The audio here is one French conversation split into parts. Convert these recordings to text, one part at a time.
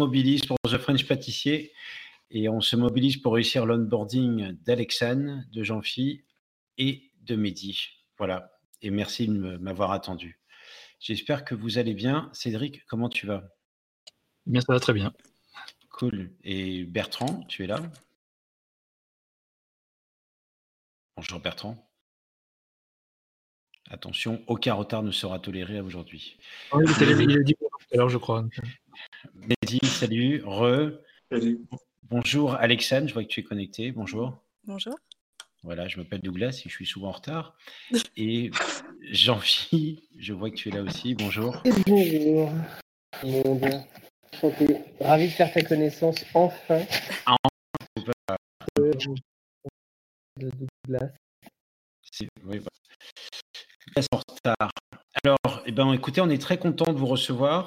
mobilise pour The French Pâtissier et on se mobilise pour réussir l'onboarding d'Alexane, de Jean-Phi et de Mehdi. Voilà. Et merci de m'avoir attendu. J'espère que vous allez bien. Cédric, comment tu vas? Bien, ça va très bien. Cool. Et Bertrand, tu es là? Bonjour Bertrand. Attention, aucun retard ne sera toléré aujourd'hui. il a dit l'heure, je crois. Mehdi, salut. Re. Salut. Bonjour Alexandre, je vois que tu es connecté. Bonjour. Bonjour. Voilà, je m'appelle Douglas et je suis souvent en retard. Et Jean-Philippe, je vois que tu es là aussi. Bonjour. bonjour. Bonjour. Ravi de faire ta connaissance enfin. enfin. De Douglas. Oui, en retard. Alors, eh ben, écoutez, on est très content de vous recevoir.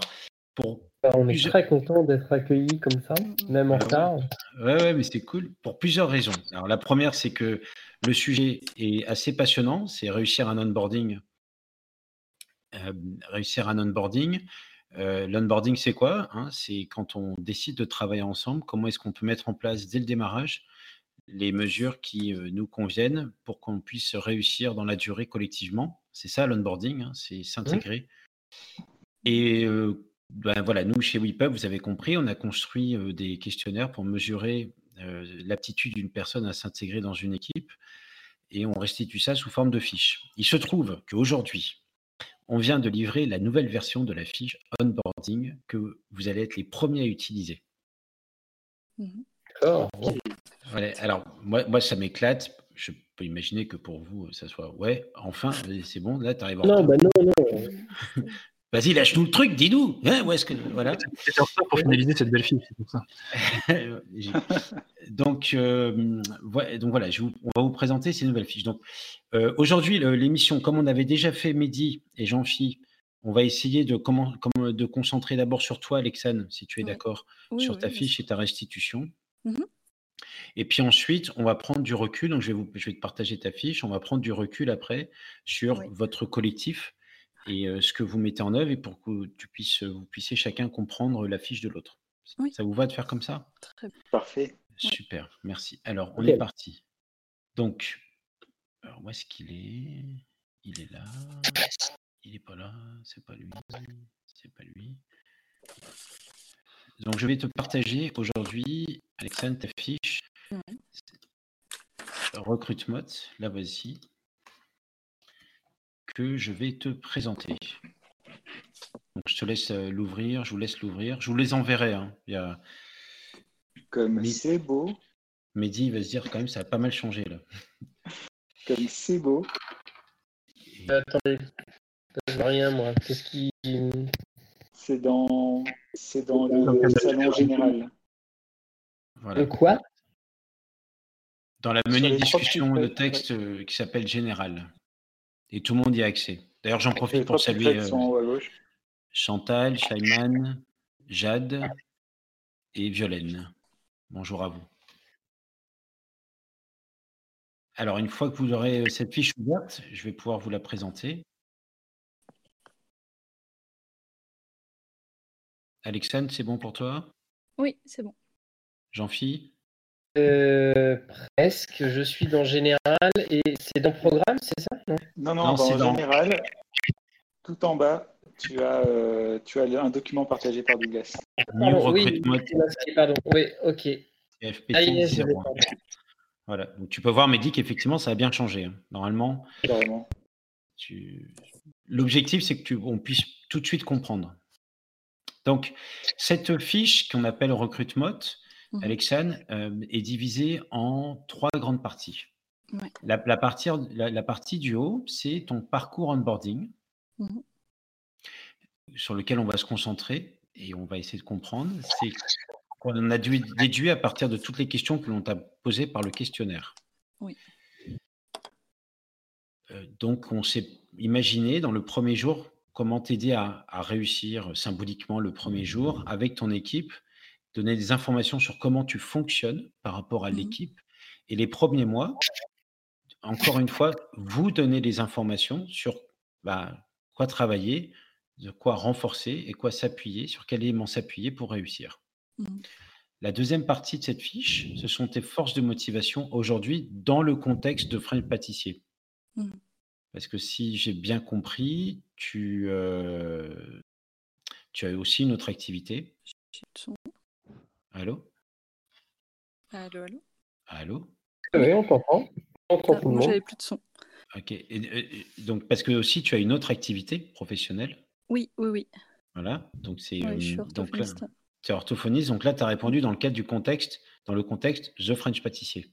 Pour bah, on est très content d'être accueillis comme ça, même en ah retard. Ouais, ouais, mais c'est cool pour plusieurs raisons. Alors, la première, c'est que le sujet est assez passionnant, c'est réussir un onboarding. Euh, réussir un onboarding. Euh, L'onboarding, c'est quoi hein? C'est quand on décide de travailler ensemble, comment est-ce qu'on peut mettre en place dès le démarrage les mesures qui euh, nous conviennent pour qu'on puisse réussir dans la durée collectivement. C'est ça l'onboarding, hein, c'est mmh. s'intégrer. Et euh, ben voilà, nous chez WePub, vous avez compris, on a construit euh, des questionnaires pour mesurer l'aptitude d'une personne à s'intégrer dans une équipe et on restitue ça sous forme de fiches. Il se trouve qu'aujourd'hui, on vient de livrer la nouvelle version de la fiche onboarding que vous allez être les premiers à utiliser. Mmh alors, moi, moi ça m'éclate. Je peux imaginer que pour vous, ça soit ouais, enfin, c'est bon, là, tu arrives en Non, bah non, non. Vas-y, lâche-nous le truc, dis-nous. Hein, est-ce que voilà. C'est ça pour finaliser cette belle fille, c'est pour ça. donc, euh, donc voilà, je on va vous présenter ces nouvelles fiches. Donc euh, aujourd'hui, l'émission, comme on avait déjà fait Mehdi et Jean-Phi, on va essayer de, comment, de concentrer d'abord sur toi, Alexane, si tu es d'accord, sur ta fiche et ta restitution. Mmh et puis ensuite, on va prendre du recul. Donc, je vais, vous, je vais te partager ta fiche. On va prendre du recul après sur votre collectif et ce que vous mettez en œuvre et pour que tu puisses, vous puissiez chacun comprendre la fiche de l'autre. Ça vous va de faire comme ça? Très bien. Parfait. Super, merci. Alors, on est parti. Donc, alors, où est-ce qu'il est? Il est là. Il n'est pas là. C'est pas lui. C'est pas lui. Donc, je vais te partager aujourd'hui, Alexandre, ta fiche. Recrute mode, la voici, que je vais te présenter. Donc, je te laisse euh, l'ouvrir, je vous laisse l'ouvrir. Je vous les enverrai. Hein. Il y a... Comme c'est beau. Mehdi va se dire quand même, ça a pas mal changé là. Comme c'est beau. Attendez, je rien moi. Qu'est-ce qui. C'est dans, c'est dans le salon général. Voilà. quoi? Dans la menu discussion, le texte euh, qui s'appelle Général. Et tout le monde y a accès. D'ailleurs, j'en profite pour saluer euh, Chantal, Shaiman, Jade et Violaine. Bonjour à vous. Alors, une fois que vous aurez euh, cette fiche ouverte, je vais pouvoir vous la présenter. Alexandre, c'est bon pour toi? Oui, c'est bon. Jean-Phi? Euh, Presque. Je suis dans Général et c'est dans Programme, c'est ça? Non, non, dans Général, tout en bas, tu as, euh, tu as un document partagé par Douglas. oui, pardon. Oui, ok. voilà. Donc, tu peux voir, Mehdi, qu'effectivement, ça a bien changé. Hein. Normalement, l'objectif, c'est que tu... on puisse tout de suite comprendre. Donc, cette fiche qu'on appelle recrute mode, mmh Alexandre, euh, est divisée en trois grandes parties. La, partie, la, partie du haut, c'est ton parcours onboarding, mmh sur lequel on va se concentrer et on va essayer de comprendre. C'est qu'on a déduit à partir de toutes les questions que l'on t'a posées par le questionnaire. Oui. Euh, donc, on s'est imaginé dans le premier jour comment t'aider à, réussir symboliquement le premier jour avec ton équipe, donner des informations sur comment tu fonctionnes par rapport à mmh l'équipe. Et les premiers mois, encore une fois, vous donner des informations sur bah, quoi travailler, de quoi renforcer et quoi s'appuyer, sur quel élément s'appuyer pour réussir. Mmh. La deuxième partie de cette fiche, ce sont tes forces de motivation aujourd'hui dans le contexte de French pâtissier. Mmh. Parce que si j'ai bien compris, tu, euh, tu as aussi une autre activité. J'ai plus de son. Allô? Allô, allô? Allô? Oui, on t'entend. On entend Ah, tout le Moi, monde. j'avais plus de son. Ok. Et- et- et donc, parce que aussi, tu as une autre activité professionnelle? Oui, oui, oui. Voilà. Donc, c'est Ouais, je suis euh, donc là, orthophoniste. tu es orthophoniste. Donc là, tu as répondu dans le cadre du contexte, dans le contexte The French Pâtissier.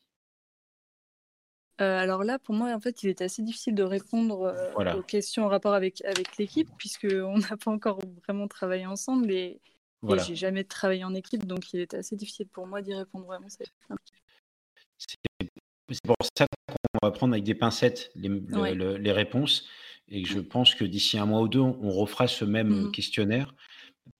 Euh, alors là, pour moi, en fait, il était assez difficile de répondre euh, Voilà. aux questions en rapport avec, avec l'équipe, puisqu'on n'a pas encore vraiment travaillé ensemble et, et Voilà. j'ai jamais travaillé en équipe, donc il était assez difficile pour moi d'y répondre vraiment. c'est- pour ça qu'on va prendre avec des pincettes les, le- Ouais. le- les réponses. Et je pense que d'ici un mois ou deux, on refera ce même Mhm. questionnaire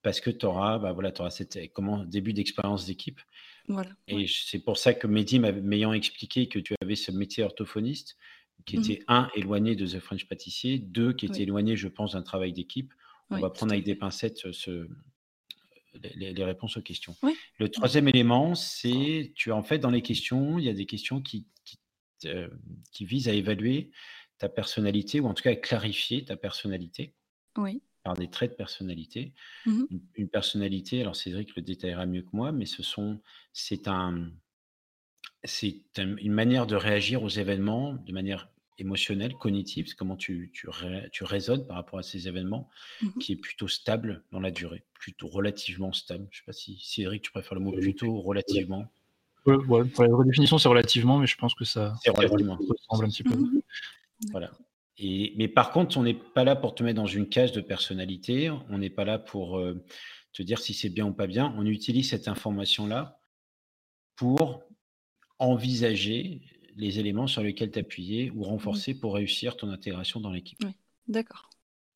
parce que tu auras, bah voilà, auras cette comment, début d'expérience d'équipe. Voilà. Et ouais. c'est pour ça que Mehdi m'ayant expliqué que tu avais ce métier orthophoniste, qui Mhm. était un, éloigné de The French Pâtissier, deux, qui était Oui. éloigné, je pense, d'un travail d'équipe. On Oui, va prendre avec des pincettes ce- les- réponses aux questions. Oui. Le troisième élément, c'est, tu as en fait dans les questions, il y a des questions qui, qui, euh, qui visent à évaluer ta personnalité, ou en tout cas à clarifier ta personnalité Oui. Par des traits de personnalité. Mhm. Une, une personnalité, alors Cédric le détaillera mieux que moi, mais ce sont, c'est un, c'est un- une manière de réagir aux événements de manière émotionnelle, cognitive, c'est comment tu, tu, ré- tu raisonnes par rapport à ces événements, Mhm. qui est plutôt stable dans la durée, plutôt relativement stable. Je ne sais pas si Cédric, tu préfères le mot plutôt relativement? Ouais, ouais, pour la redéfinition, c'est relativement, mais je pense que ça, C'est relativement. ça ressemble un petit peu. Mhm. Voilà. Et, mais par contre, on n'est pas là pour te mettre dans une case de personnalité. On n'est pas là pour euh, te dire si c'est bien ou pas bien. On utilise cette information-là pour envisager les éléments sur lesquels t'appuyer ou renforcer pour réussir ton intégration dans l'équipe. D'accord.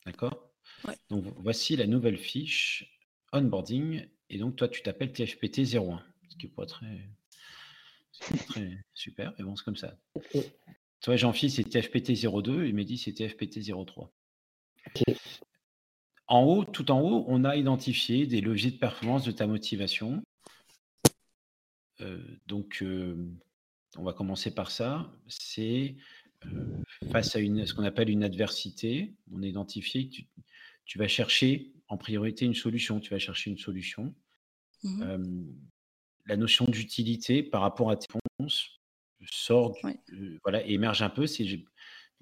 D'accord? Ouais. Donc voici la nouvelle fiche onboarding. Et donc toi, tu t'appelles TFPT 01, ce qui n'est pas très, très super, mais bon, c'est comme ça. Toi, Jean-Philippe, c'est TFPT 02 et Mehdi, c'est TFPT 03. Ok. En haut, tout en haut, on a identifié des leviers de performance de ta motivation. Euh, donc, euh, on va commencer par ça. C'est euh, face à une, ce qu'on appelle une adversité. On a identifié que tu, tu vas chercher en priorité une solution. Tu vas chercher une solution. Euh, la notion d'utilité par rapport à tes réponses du- Ouais. euh, voilà, émerge un peu. C'est j'ai-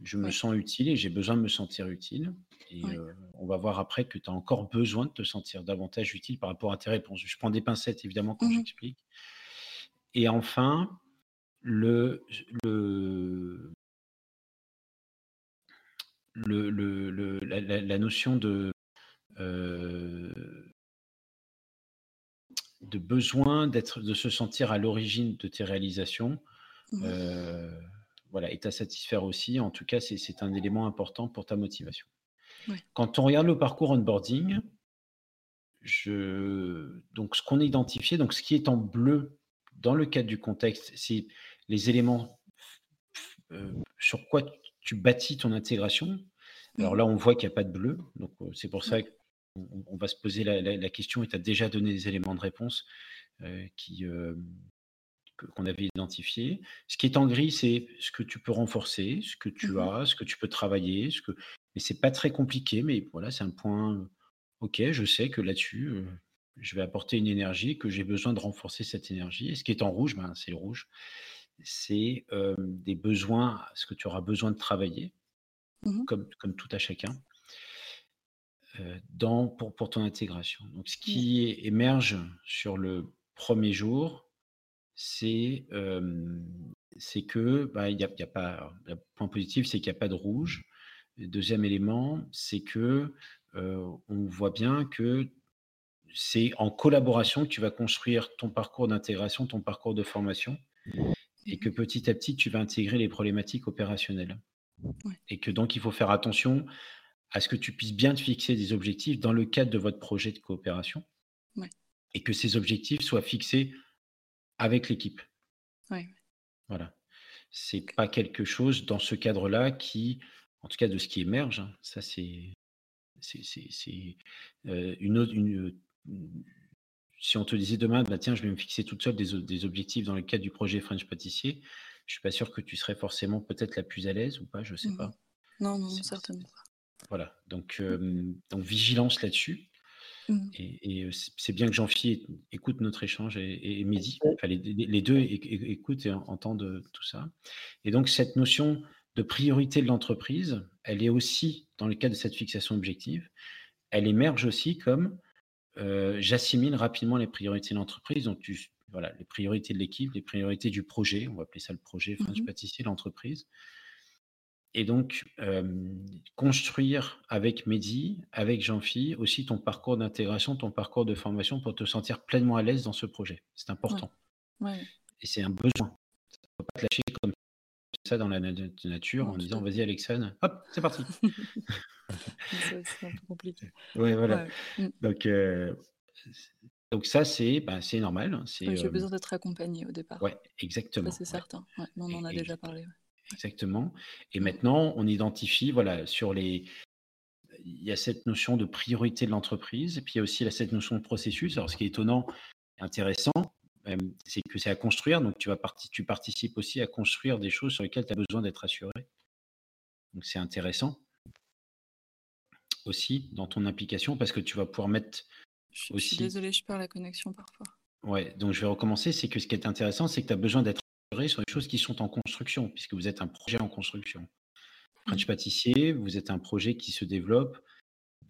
je me Ouais. sens utile et j'ai besoin de me sentir utile. Et Ouais. euh, on va voir après que tu as encore besoin de te sentir davantage utile par rapport à tes réponses. Je prends des pincettes évidemment quand Mhm. j'explique. Et enfin, le, le, le, le- le- la, la- la notion de, euh, de besoin d'être, de se sentir à l'origine de tes réalisations, Euh, voilà, est à satisfaire aussi. En tout cas, c'est, un élément important pour ta motivation. Ouais. Quand on regarde le parcours onboarding, je, donc ce qu'on a identifié, donc ce qui est en bleu dans le cadre du contexte, c'est les éléments euh, sur quoi tu bâtis ton intégration. Alors Mhm. là, on voit qu'il n'y a pas de bleu, donc euh, c'est pour ça qu'on on va se poser la, la- la question et tu as déjà donné des éléments de réponse euh, qui, euh, qu'on avait identifiés. Ce qui est en gris, c'est ce que tu peux renforcer, ce que tu Mhm. as, ce que tu peux travailler, ce que... mais c'est pas très compliqué, mais voilà, c'est un point. euh, Ok, je sais que là-dessus, euh, je vais apporter une énergie, que j'ai besoin de renforcer cette énergie. Et ce qui est en rouge, ben, c'est rouge. C'est euh, des besoins, ce que tu auras besoin de travailler, Mhm. comme, comme tout à chacun, dans, pour, pour ton intégration. Donc, ce qui é- émerge sur le premier jour, c'est c'est que bah, y a, il y a pas. Le point positif, c'est qu'il n'y a pas de rouge. Deuxième élément, c'est que euh, on voit bien que c'est en collaboration que tu vas construire ton parcours d'intégration, ton parcours de formation, et que petit à petit, tu vas intégrer les problématiques opérationnelles. Ouais. Et que donc, il faut faire attention à ce que tu puisses bien te fixer des objectifs dans le cadre de votre projet de coopération, Ouais. et que ces objectifs soient fixés avec l'équipe. Ouais. Voilà. C'est pas quelque chose dans ce cadre-là qui, en tout cas de ce qui émerge, hein, ça c'est euh, une autre, une, une- si on te disait demain, bah, tiens, je vais me fixer toute seule des, des objectifs dans le cadre du projet French Pâtissier, je suis pas sûr que tu serais forcément peut-être la plus à l'aise ou pas, je sais pas. Non, non, certainement pas. Voilà, donc, euh, donc vigilance là-dessus. Mhm. Et, et, c'est bien que Jean-Phi écoute notre échange et, et Mehdi, enfin, les, deux écoutent et en- entendent tout ça. Et donc cette notion de priorité de l'entreprise, elle est aussi, dans le cadre de cette fixation objective, elle émerge aussi comme euh, j'assimile rapidement les priorités de l'entreprise. Donc tu, voilà, les priorités de l'équipe, les priorités du projet, on va appeler ça le projet French Mhm. Pâtissier, l'entreprise. Et donc, euh, construire avec Mehdi, avec Jean-Phi, aussi ton parcours d'intégration, ton parcours de formation pour te sentir pleinement à l'aise dans ce projet. C'est important. Ouais, Et c'est un besoin. Tu ne peux pas te lâcher comme ça dans la na- nature en disant vas-y, Alexandre, hop, c'est parti. c'est un peu compliqué. ouais, voilà. Ouais. Mm. Donc, euh, donc ça, c'est c'est normal. hein, J'ai euh, besoin d'être accompagné au départ. Ça, exactement. c'est certain. On en a Et- déjà parlé. Exactement. Et maintenant, on identifie, voilà, sur les. Il y a cette notion de priorité de l'entreprise, et puis il y a aussi là, cette notion de processus. Alors, ce qui est étonnant, et intéressant, c'est que c'est à construire. Donc, tu, vas parti- tu participes aussi à construire des choses sur lesquelles tu as besoin d'être assuré. Donc, c'est intéressant aussi dans ton implication parce que tu vas pouvoir mettre Je, je suis aussi. désolée, je perds la connexion parfois. Ouais, donc je vais recommencer. C'est que ce qui est intéressant, c'est que tu as besoin d'être sur les choses qui sont en construction, puisque vous êtes un projet en construction. French Pâtissier, vous êtes un projet qui se développe,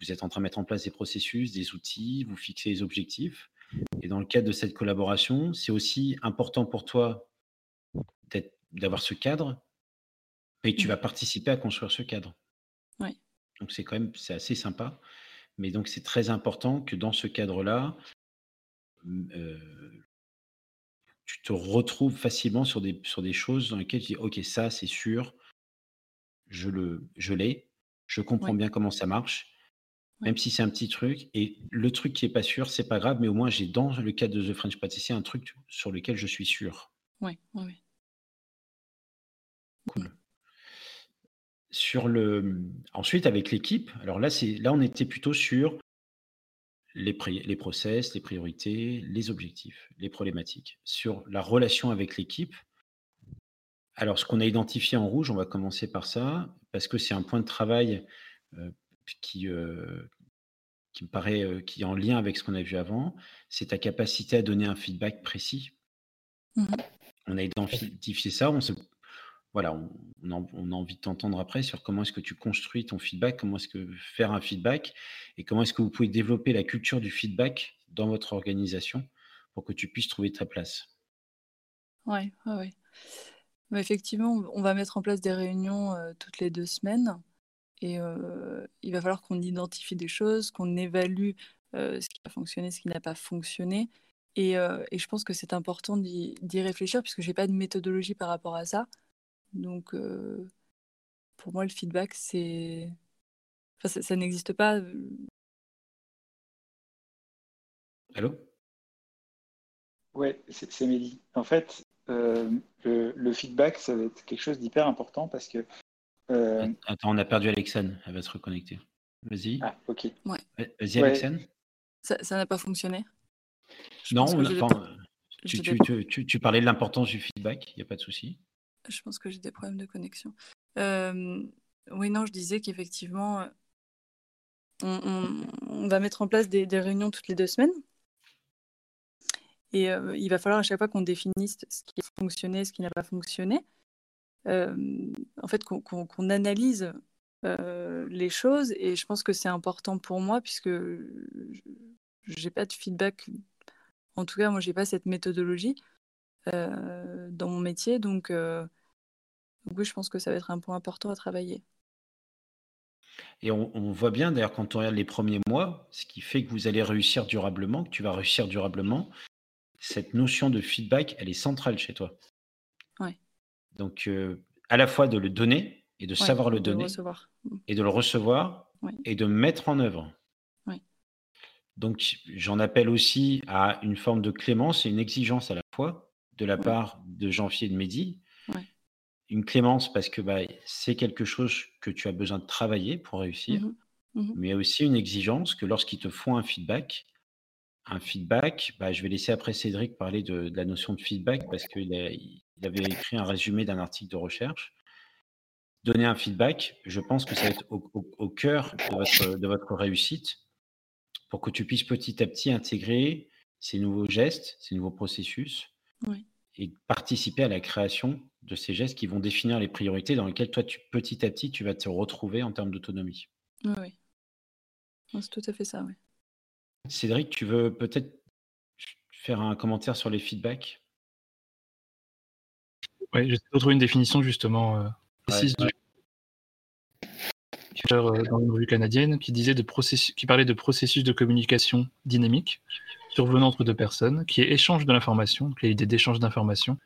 vous êtes en train de mettre en place des processus, des outils, vous fixez les objectifs. Et dans le cadre de cette collaboration, c'est aussi important pour toi d'avoir ce cadre, et tu Mhm. vas participer à construire ce cadre. Ouais. Donc c'est quand même c'est assez sympa. Mais donc c'est très important que dans ce cadre-là, euh, tu te retrouves facilement sur des, sur des choses dans lesquelles tu dis ok ça c'est sûr, je le je l'ai, je comprends Ouais. bien comment ça marche, Ouais. même si c'est un petit truc. Et le truc qui est pas sûr, c'est pas grave, mais au moins j'ai dans le cadre de The French Pâtissier un truc sur lequel je suis sûr. Ouais, ouais, ouais. Cool. Sur le ensuite avec l'équipe, alors là c'est là on était plutôt sur les, process, les priorités, les objectifs, les problématiques. Sur la relation avec l'équipe, alors ce qu'on a identifié en rouge, on va commencer par ça, parce que c'est un point de travail euh, qui, euh, qui me paraît euh, qui est en lien avec ce qu'on a vu avant, c'est ta capacité à donner un feedback précis. Mhm. On a identifié ça, on se, voilà, on, a, envie de t'entendre après sur comment est-ce que tu construis ton feedback, comment est-ce que faire un feedback et comment est-ce que vous pouvez développer la culture du feedback dans votre organisation pour que tu puisses trouver ta place. Ouais, ouais. Mais effectivement, on va mettre en place des réunions euh, toutes les deux semaines et euh, il va falloir qu'on identifie des choses, qu'on évalue euh, ce qui a fonctionné, ce qui n'a pas fonctionné. Et, et je pense que c'est important d'y réfléchir puisque j'ai pas de méthodologie par rapport à ça. Donc, euh, pour moi, le feedback, c'est. Enfin, ça, ça n'existe pas. euh, Allô? Ouais, c'est c'est Mehdi. En fait, euh, le, le feedback, ça va être quelque chose d'hyper important parce que. euh, Attends, on a perdu Alexane, elle va se reconnecter. Vas-y. Ah, ok. Vas-y Ouais. Alexane. Ça ça n'a pas fonctionné. Je Non, on enfin, tu- tu parlais de l'importance du feedback, il n'y a pas de souci. Je pense que j'ai des problèmes de connexion. Euh, oui, non, je disais qu'effectivement, euh, on, va mettre en place des, réunions toutes les deux semaines. Et euh, il va falloir à chaque fois qu'on définisse ce qui a fonctionné, ce qui n'a pas fonctionné. En fait, qu'on analyse les choses. Et je pense que c'est important pour moi, puisque j'ai pas de feedback. En tout cas, moi, j'ai pas cette méthodologie dans mon métier. Donc, euh, donc oui, je pense que ça va être un point important à travailler. Et on, on voit bien d'ailleurs quand on regarde les premiers mois, ce qui fait que vous allez réussir durablement, que tu vas réussir durablement, cette notion de feedback, elle est centrale chez toi. Ouais. Donc, euh, à la fois de le donner et de Ouais, savoir le de donner, et de le recevoir Ouais. et de mettre en œuvre. Donc, j'en appelle aussi à une forme de clémence et une exigence à la fois de la Ouais. part de Jean-Philippe et de Mehdi. Ouais. Une clémence parce que bah, c'est quelque chose que tu as besoin de travailler pour réussir, Mhm. Mhm. mais aussi une exigence que lorsqu'ils te font un feedback, un feedback, bah, je vais laisser après Cédric parler de, la notion de feedback parce qu'il il avait écrit un résumé d'un article de recherche. Donner un feedback, je pense que ça va être au, cœur de votre, de votre réussite pour que tu puisses petit à petit intégrer ces nouveaux gestes, ces nouveaux processus et participer à la création de ces gestes qui vont définir les priorités dans lesquelles toi, tu, petit à petit, tu vas te retrouver en termes d'autonomie. Oui, c'est tout à fait ça, oui. Cédric, tu veux peut-être faire un commentaire sur les feedbacks? Oui, j'essaie de trouver une définition justement euh, précise du euh, dans une revue canadienne qui disait de processus, qui parlait de processus de communication dynamique survenant entre deux personnes, qui est échange de l'information, donc l'idée d'échange d'informations,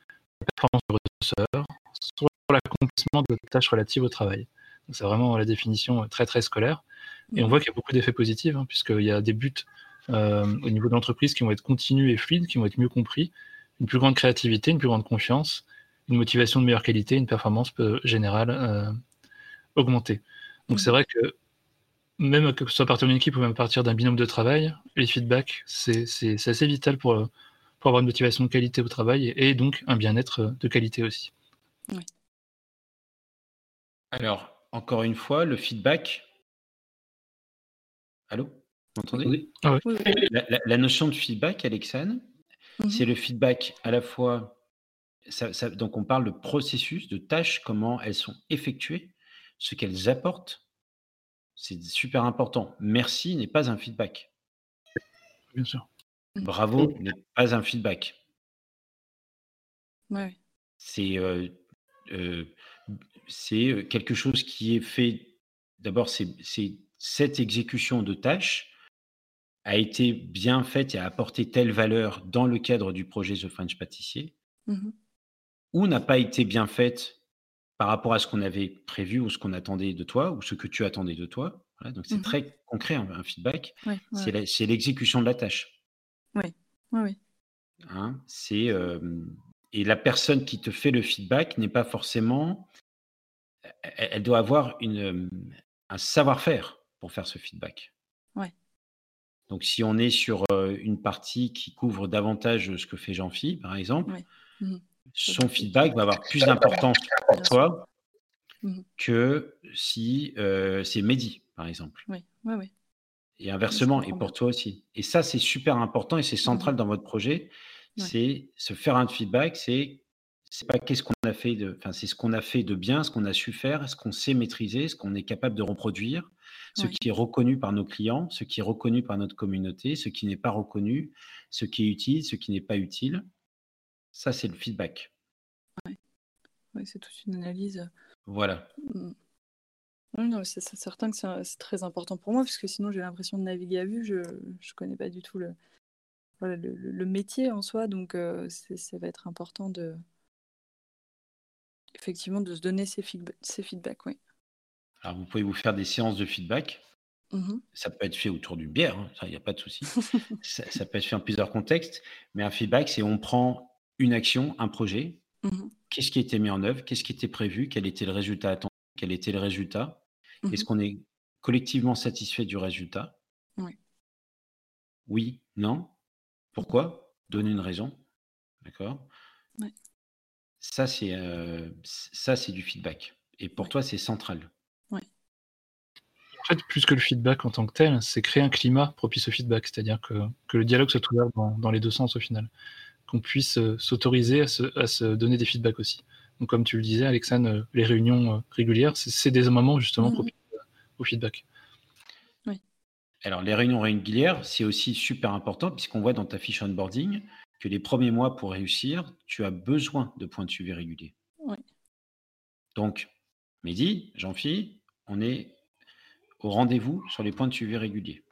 performance du receveur, sur l'accomplissement de tâches relatives au travail. C'est vraiment la définition très très scolaire. Et on mmh. voit qu'il y a beaucoup d'effets positifs, hein, puisqu'il y a des buts euh, au niveau de l'entreprise qui vont être continus et fluides, qui vont être mieux compris, une plus grande créativité, une plus grande confiance, une motivation de meilleure qualité, une performance générale euh, augmentée. Donc c'est mmh. vrai que même que ce soit à partir d'une équipe ou même à partir d'un binôme de travail, les feedbacks, c'est assez vital pour, pour avoir une motivation de qualité au travail et, donc un bien-être de qualité aussi. Oui. Alors, encore une fois, le feedback. Allô? Entendez ah la, notion de feedback, Alexandre, mhm. c'est le feedback à la fois. donc, on parle de processus, de tâches, comment elles sont effectuées, ce qu'elles apportent. C'est super important. Merci n'est pas un feedback. Bien sûr. Bravo n'est pas un feedback. Ouais. C'est euh, euh, c'est quelque chose qui est fait. D'abord, c'est cette exécution de tâches a été bien faite et a apporté telle valeur dans le cadre du projet The French Pâtissier, mmh ou n'a pas été bien faite par rapport à ce qu'on avait prévu ou ce qu'on attendait de toi ou ce que tu attendais de toi. donc c'est mmh très concret un, feedback. C'est l'exécution de la tâche. Oui, oui, hein, c'est et la personne qui te fait le feedback n'est pas forcément. Elle, doit avoir une, un savoir-faire pour faire ce feedback. Donc, si on est sur une partie qui couvre davantage ce que fait Jean-Philippe, par exemple, mmh son feedback va avoir plus d'importance pour toi mmh que si c'est Mehdi, par exemple. Oui, oui, oui. Et inversement, et pour toi aussi. Et ça, c'est super important et c'est mmh central dans votre projet. C'est se faire un feedback, c'est c'est pas qu'est-ce qu'on a fait de, enfin, c'est ce qu'on a fait de bien, ce qu'on a su faire, ce qu'on sait maîtriser, ce qu'on est capable de reproduire, ce qui est reconnu par nos clients, ce qui est reconnu par notre communauté, ce qui n'est pas reconnu, ce qui est utile, ce qui n'est pas utile. Ça, c'est le feedback. Oui, c'est toute une analyse. Voilà. Mmh. c'est certain que c'est très important pour moi, parce que sinon j'ai l'impression de naviguer à vue. Je ne connais pas du tout le, le, métier en soi, donc ça va être important de, Effectivement, de se donner ces, ces feedbacks, oui. Alors, vous pouvez vous faire des séances de feedback. Mmh ça peut être fait autour d'une bière, hein, il n'y a pas de souci. ça, peut être fait en plusieurs contextes, mais un feedback, c'est on prend une action, un projet, mmh qu'est-ce qui a été mis en œuvre, qu'est-ce qui était prévu, quel était le résultat attendu, quel était le résultat, mmh est-ce qu'on est collectivement satisfait du résultat? Oui. Oui, non. Pourquoi? Donner une raison. D'accord? Ouais. Ça, c'est ça, c'est du feedback. Et pour toi, c'est central. Oui. En fait, plus que le feedback en tant que tel, c'est créer un climat propice au feedback, c'est-à-dire que, que le dialogue soit ouvert dans, les deux sens au final, qu'on puisse s'autoriser à se, à se, donner des feedbacks aussi. Donc, comme tu le disais, Alexandre, les réunions régulières, c'est des moments justement mmh propices au feedback. Oui. Alors, les réunions régulières, c'est aussi super important puisqu'on voit dans ta fiche onboarding que les premiers mois pour réussir, tu as besoin de points de suivi réguliers. Oui. Donc, Mehdi, Jean-Philippe, on est au rendez-vous sur les points de suivi réguliers.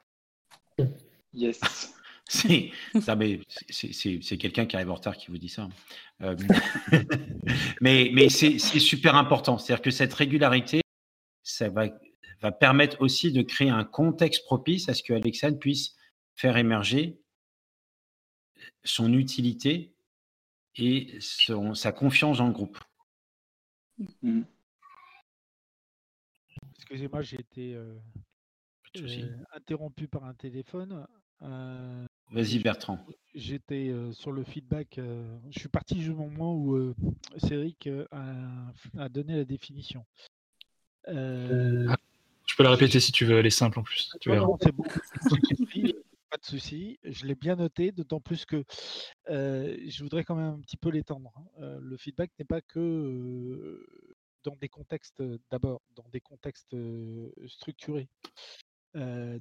Yes. c'est quelqu'un qui arrive en retard qui vous dit ça. Euh, mais mais c'est super important. C'est-à-dire que cette régularité, ça va, va permettre aussi de créer un contexte propice à ce que Alexandre puisse faire émerger son utilité et son, sa confiance dans le groupe. Mmh. Excusez-moi, j'ai été euh, euh, interrompu par un téléphone. Euh, Vas-y Bertrand. J'étais sur le feedback. je suis parti du moment où Cédric a, donné la définition. Ah, je peux la répéter si tu veux, elle est simple en plus. Tu c'est bon. pas de souci. Je l'ai bien noté, d'autant plus que je voudrais quand même un petit peu l'étendre. Hein. le feedback n'est pas que dans des contextes, d'abord, dans des contextes structurés.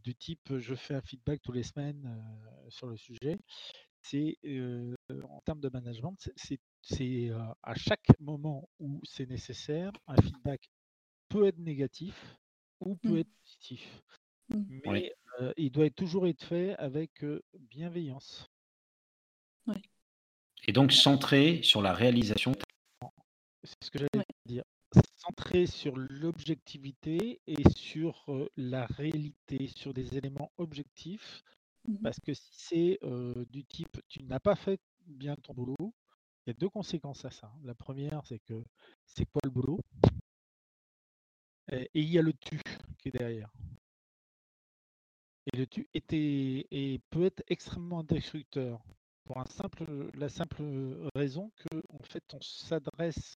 Du type je fais un feedback tous les semaines sur le sujet. C'est en termes de management, c'est à chaque moment où c'est nécessaire, un feedback peut être négatif ou peut mmh. être positif. Mmh. Mais il doit toujours être fait avec bienveillance. Et donc centré sur la réalisation. C'est ce que j'allais. Centré sur l'objectivité et sur la réalité, sur des éléments objectifs. Mmh Parce que si c'est du type tu n'as pas fait bien ton boulot, il y a deux conséquences à ça. La première, c'est que c'est quoi le boulot? Et il y a le tu qui est derrière. Et le tu était et peut être extrêmement destructeur pour un simple, la simple raison que en fait on s'adresse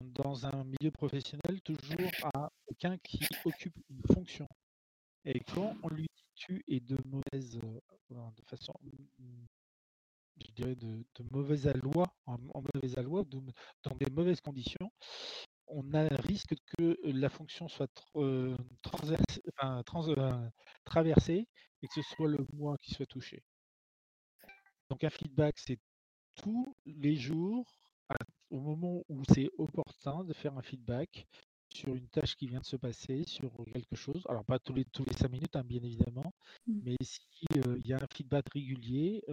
dans un milieu professionnel toujours à quelqu'un qui occupe une fonction. Et quand on lui dit tu et de mauvaise, de façon, je dirais de, de mauvaise aloi, en, mauvaise aloi, dans des mauvaises conditions, on a un risque que la fonction soit euh, euh, traversée et que ce soit le moi qui soit touché. Donc un feedback, c'est tous les jours, au moment où c'est opportun de faire un feedback sur une tâche qui vient de se passer, sur quelque chose. Alors pas tous les tous les cinq minutes, hein, bien évidemment, mmh. mais s'il euh, y a un feedback régulier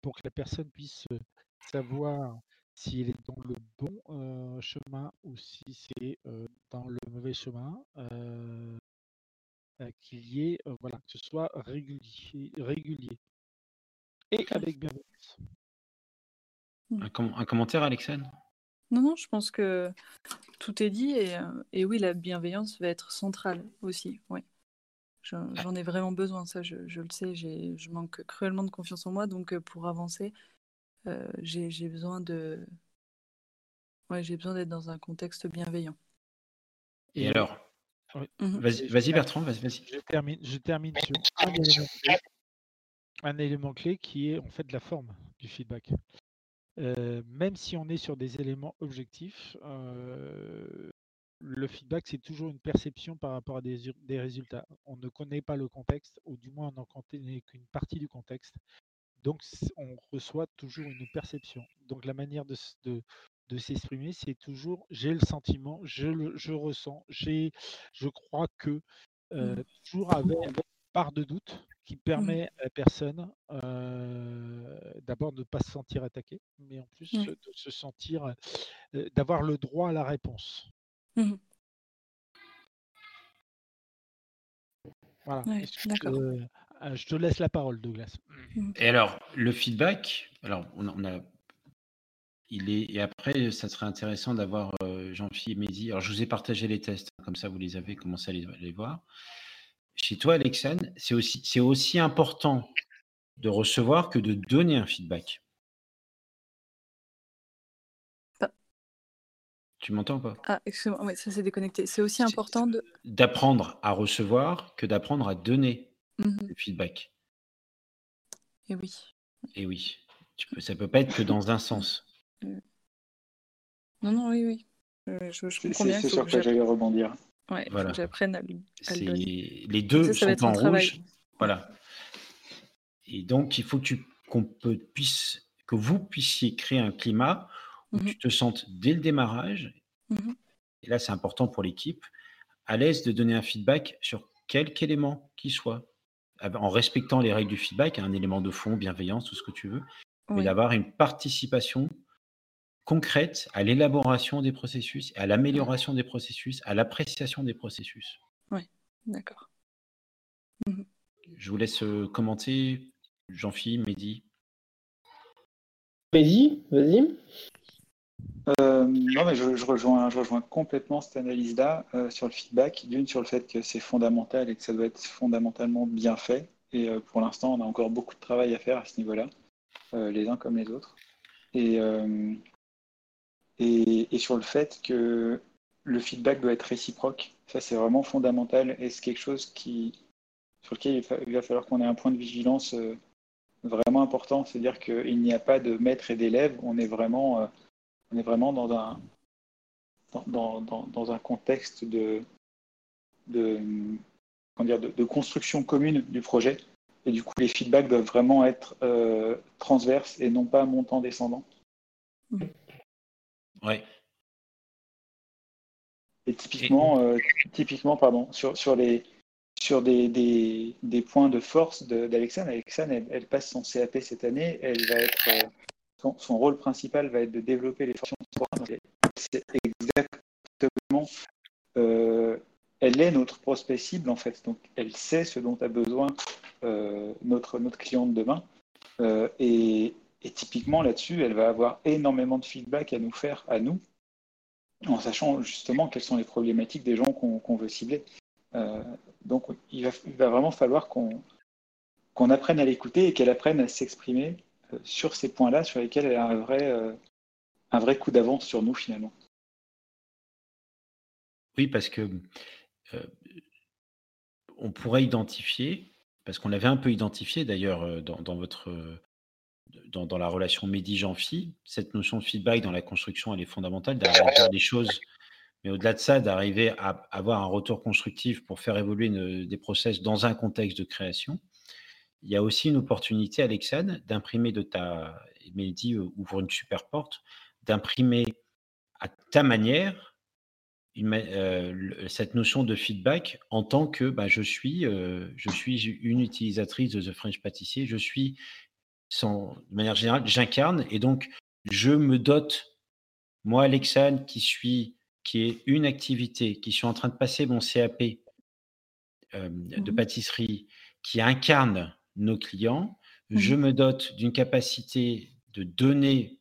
pour que la personne puisse savoir si elle est dans le bon chemin ou si c'est dans le mauvais chemin, qu'il y ait, voilà, que ce soit régulier, régulier et avec bienveillance. Mmh. Un, commentaire, Alexandre Non, non, je pense que tout est dit et, et, oui, la bienveillance va être centrale aussi. Oui. J'en ai vraiment besoin, ça, je, je le sais. Je manque cruellement de confiance en moi, donc pour avancer, euh, j'ai besoin de. Ouais, j'ai besoin d'être dans un contexte bienveillant. Et alors? Mmh Vas-y, Bertrand, vas-y. je, termine, je termine sur un élément, clé, qui est en fait la forme du feedback. Euh, même si on est sur des éléments objectifs, euh, le feedback, c'est toujours une perception par rapport à des, des, résultats. On ne connaît pas le contexte, ou du moins on n'en connaît qu'une partie du contexte. Donc, on reçoit toujours une perception. Donc, la manière de, de, s'exprimer, c'est toujours j'ai le sentiment, je, le, je ressens, j'ai, je crois que, euh, mmh. toujours avec une part de doute qui mmh. permet à la personne euh, d'abord de ne pas se sentir attaqué, mais en plus de se sentir, euh, d'avoir le droit à la réponse. Mmh. Voilà. Euh, je te laisse la parole, Douglas. Mmh. Et alors, le feedback, alors on, a, il est, et après, ça serait intéressant d'avoir euh, Jean-Philippe Mézi. Alors, je vous ai partagé les tests, hein, comme ça vous les avez commencé à les, voir. Chez toi, Alexandre, c'est aussi, c'est aussi important de recevoir que de donner un feedback. Tu m'entends pas? Ah, excuse-moi, oui, ça s'est déconnecté. C'est aussi important de... d'apprendre à recevoir que d'apprendre à donner. Mmh le feedback. Et oui. Et oui. Tu peux, ça peut pas être que dans un sens. Mmh. Non, non, oui, oui. Je, je comprends bien. C'est sûr que, j'allais rebondir. Ouais, voilà. j'apprenne à, à Les deux sont en rouge. Voilà. Et donc, il faut que, tu, qu'on peut, puisse, que vous puissiez créer un climat où mmh tu te sentes dès le démarrage, et là c'est important pour l'équipe, à l'aise de donner un feedback sur quelque élément qu'il soit en respectant les règles du feedback, un élément de fond, bienveillance, tout ce que tu veux, mais d'avoir une participation concrète à l'élaboration des processus, à l'amélioration des processus, à l'appréciation des processus. Oui, d'accord. Mmh je vous laisse euh, commenter, Jean-Philippe, Mehdi. Mehdi, vas-y. Euh, non, mais je, rejoins, je rejoins complètement cette analyse-là euh, sur le feedback. D'une, sur le fait que c'est fondamental et que ça doit être fondamentalement bien fait. Et pour l'instant, on a encore beaucoup de travail à faire à ce niveau-là, les uns comme les autres. Et, et, sur le fait que le feedback doit être réciproque. Ça, c'est vraiment fondamental et c'est quelque chose qui, sur lequel il va, falloir qu'on ait un point de vigilance euh, vraiment important. C'est-à-dire qu'il n'y a pas de maître et d'élève. On est vraiment, euh, on est vraiment dans un, dans, dans, dans un contexte de, de, dire, de, construction commune du projet. Et du coup, les feedbacks doivent vraiment être euh, transverses et non pas montant-descendant. Ouais. Et typiquement, euh, typiquement pardon, sur, sur, les, sur des, des, des points de force d'Alexane, Alexane, elle, elle, passe son CAP cette année, elle va être, euh, son, son, rôle principal va être de développer les fonctions de C'est exactement, euh, elle est notre prospect cible en fait, donc elle sait ce dont a besoin notre, notre client de demain. et, et typiquement là-dessus, elle va avoir énormément de feedback à nous faire, à nous, en sachant justement quelles sont les problématiques des gens qu'on veut cibler. Euh, donc il va, vraiment falloir qu'on apprenne à l'écouter et qu'elle apprenne à s'exprimer euh, sur ces points-là sur lesquels elle a un vrai, euh, un vrai coup d'avance sur nous finalement. Oui, parce que on pourrait identifier, parce qu'on l'avait un peu identifié d'ailleurs dans, votre dans, la relation Mehdi-Jean-Phi, cette notion de feedback dans la construction, elle est fondamentale, d'arriver à faire des choses, mais au-delà de ça, d'arriver à avoir un retour constructif pour faire évoluer des process dans un contexte de création. Il y a aussi une opportunité, Alexandre, d'imprimer de ta, Mehdi euh, ouvre une super porte, d'imprimer à ta manière euh, cette notion de feedback en tant que bah, je, suis, euh, je suis une utilisatrice de The French Pâtissier, je suis de manière générale, j'incarne. Et donc je me dote, moi, Alexandre, qui suis, qui est une activité, qui suis en train de passer mon CAP euh, de mmh pâtisserie, qui incarne nos clients, mmh je me dote d'une capacité de donner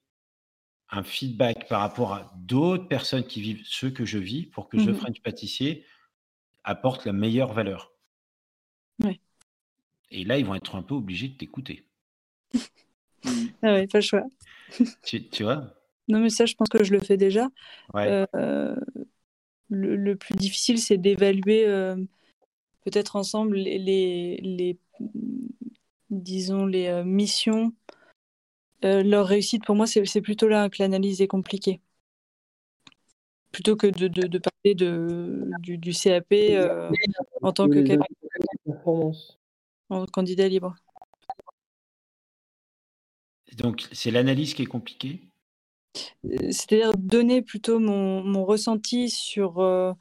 un feedback par rapport à d'autres personnes qui vivent ce que je vis pour que The mmh French Pâtissier apporte la meilleure valeur. Et là, ils vont être un peu obligés de t'écouter. Ah oui, pas le choix. tu, tu, vois? Non, mais ça, je pense que je le fais déjà. Euh, le, plus difficile, c'est d'évaluer euh, peut-être ensemble les, les, disons, les euh, missions. leur réussite, pour moi, c'est plutôt là que l'analyse est compliquée. Plutôt que de, de, de parler de, du, du CAP en tant que en candidat libre. Donc, c'est l'analyse qui est compliquée? Euh, C'est-à-dire donner plutôt mon, mon ressenti sur, euh,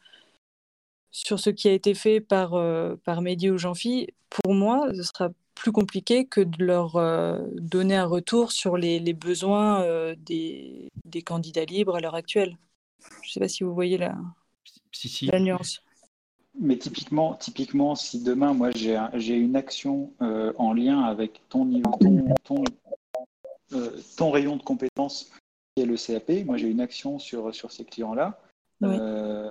sur ce qui a été fait par, euh, par Mehdi ou Jean-Phi. Pour moi, ce sera plus compliqué que de leur donner un retour sur les, les besoins des, des, candidats libres à l'heure actuelle. Je ne sais pas si vous voyez la, la nuance. Mais typiquement, typiquement, si demain, moi, j'ai une action en lien avec ton niveau, ton, euh, ton rayon de compétences qui est le CAP. Moi, j'ai une action sur, sur ces clients-là. Euh,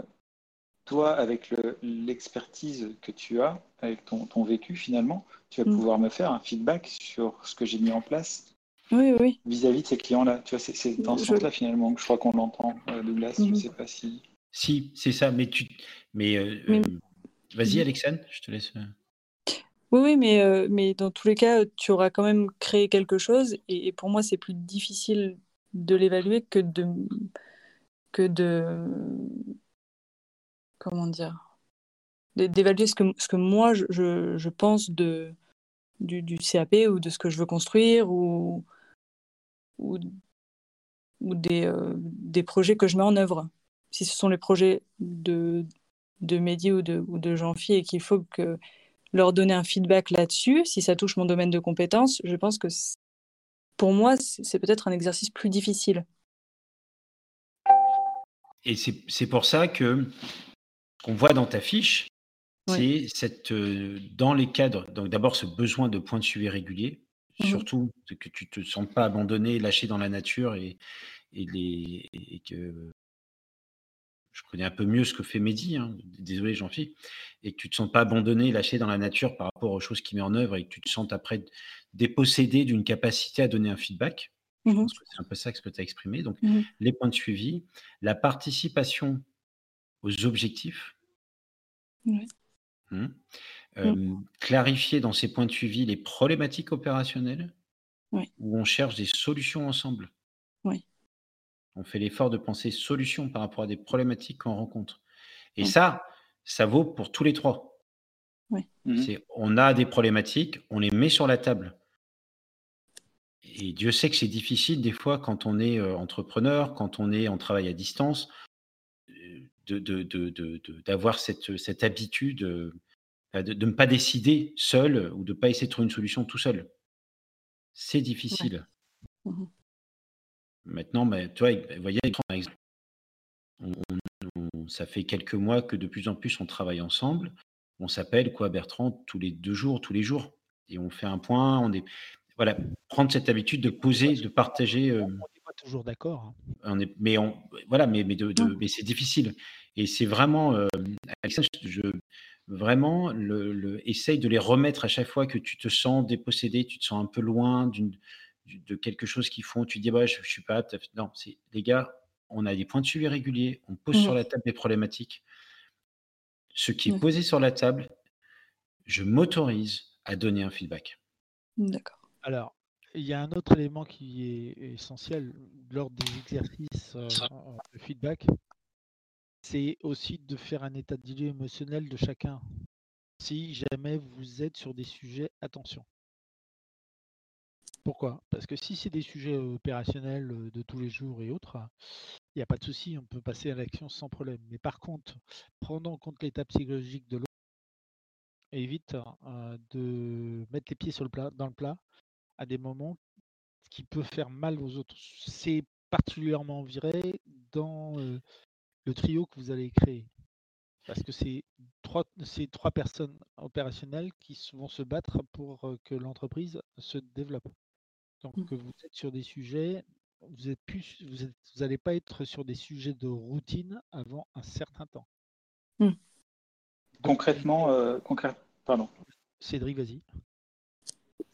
toi, avec l'expertise que tu as, avec ton, ton vécu finalement, tu vas mm. pouvoir me faire un feedback sur ce que j'ai mis en place oui, oui. vis-à-vis de ces clients-là. Tu vois, c'est dans ce sens-là finalement que je crois qu'on l'entend, euh, Douglas. Je ne mm. sais pas si. Si, c'est ça. Mais tu, mais, vas-y, mm. Alexandre, je te laisse. Oui, oui, mais, euh, mais dans tous les cas, tu auras quand même créé quelque chose et, pour moi, c'est plus difficile de l'évaluer que de, que de, comment dire, d'évaluer ce que, ce que moi je, pense de, du, CAP ou de ce que je veux construire ou, euh, des projets que je mets en œuvre. Si ce sont les projets de, de Mehdi ou de, ou de Jean-Phi et qu'il faut que leur donner un feedback là-dessus, si ça touche mon domaine de compétences, je pense que pour moi, c'est peut-être un exercice plus difficile. Et c'est pour ça que qu'on voit dans ta fiche, c'est cette euh, dans les cadres, donc d'abord ce besoin de points de suivi réguliers, mmh surtout que tu ne te sens pas abandonné, lâché dans la nature et, et, les, et que je connais un peu mieux ce que fait Mehdi, hein, désolé Jean-Philippe, et que tu ne te sens pas abandonné, lâché dans la nature par rapport aux choses qu'il met en œuvre et que tu te sens après dépossédé d'une capacité à donner un feedback. Je pense que c'est un peu ça que tu as exprimé. Donc, Mhm. les points de suivi, la participation aux objectifs. Hmm. Euh, clarifier dans ces points de suivi les problématiques opérationnelles où on cherche des solutions ensemble. Oui. On fait l'effort de penser solutions par rapport à des problématiques qu'on rencontre. Et Oui. ça, ça vaut pour tous les trois. C'est- On a des problématiques, on les met sur la table. Et Dieu sait que c'est difficile des fois quand on est euh, entrepreneur, quand on est en travail à distance, euh, de- de- de- de- de- d'avoir cette, cette habitude euh, de de ne pas décider seul ou de ne pas essayer de trouver une solution tout seul. C'est difficile. Mhm. Maintenant, ben, tu vois, vous voyez, par exemple, on- on- on- ça fait quelques mois que de plus en plus on travaille ensemble. On s'appelle quoi, Bertrand, tous les deux jours, tous les jours, et on fait un point. On est, voilà, prendre cette habitude de poser, de partager. euh, On n'est pas toujours d'accord. hein. on est, mais on, voilà, mais, mais, de, de- mais c'est difficile. Et c'est vraiment, euh, Alexandre, je, je- vraiment, le, le- essaye de les remettre à chaque fois que tu te sens dépossédé, tu te sens un peu loin d'une, du- de quelque chose qu'ils font. Tu te dis, bah, je, je suis pas apte. Non, c'est les gars, on a des points de suivi réguliers, on pose Mhm. sur la table des problématiques. Ce qui est Ouais. posé sur la table, je m'autorise à donner un feedback. D'accord. Alors, il y a un autre élément qui est essentiel lors des exercices euh, de feedback, c'est aussi de faire un état de lieu émotionnel de chacun. Si jamais vous êtes sur des sujets, attention. Pourquoi? Parce que si c'est des sujets opérationnels de tous les jours et autres, il n'y a pas de souci, on peut passer à l'action sans problème. Mais par contre, prenons en compte l'état psychologique de l'autre, évite euh, de mettre les pieds sur le plat, dans le plat à des moments qui peut faire mal aux autres. C'est particulièrement vrai dans le trio que vous allez créer. Parce que c'est trois, trois personnes opérationnelles qui vont se battre pour que l'entreprise se développe. Donc Mm. que vous êtes sur des sujets, vous êtes plus, vous êtes, vous n'allez pas être sur des sujets de routine avant un certain temps. Mm. Donc, Concrètement, euh, concrè- pardon. Cédric, vas-y.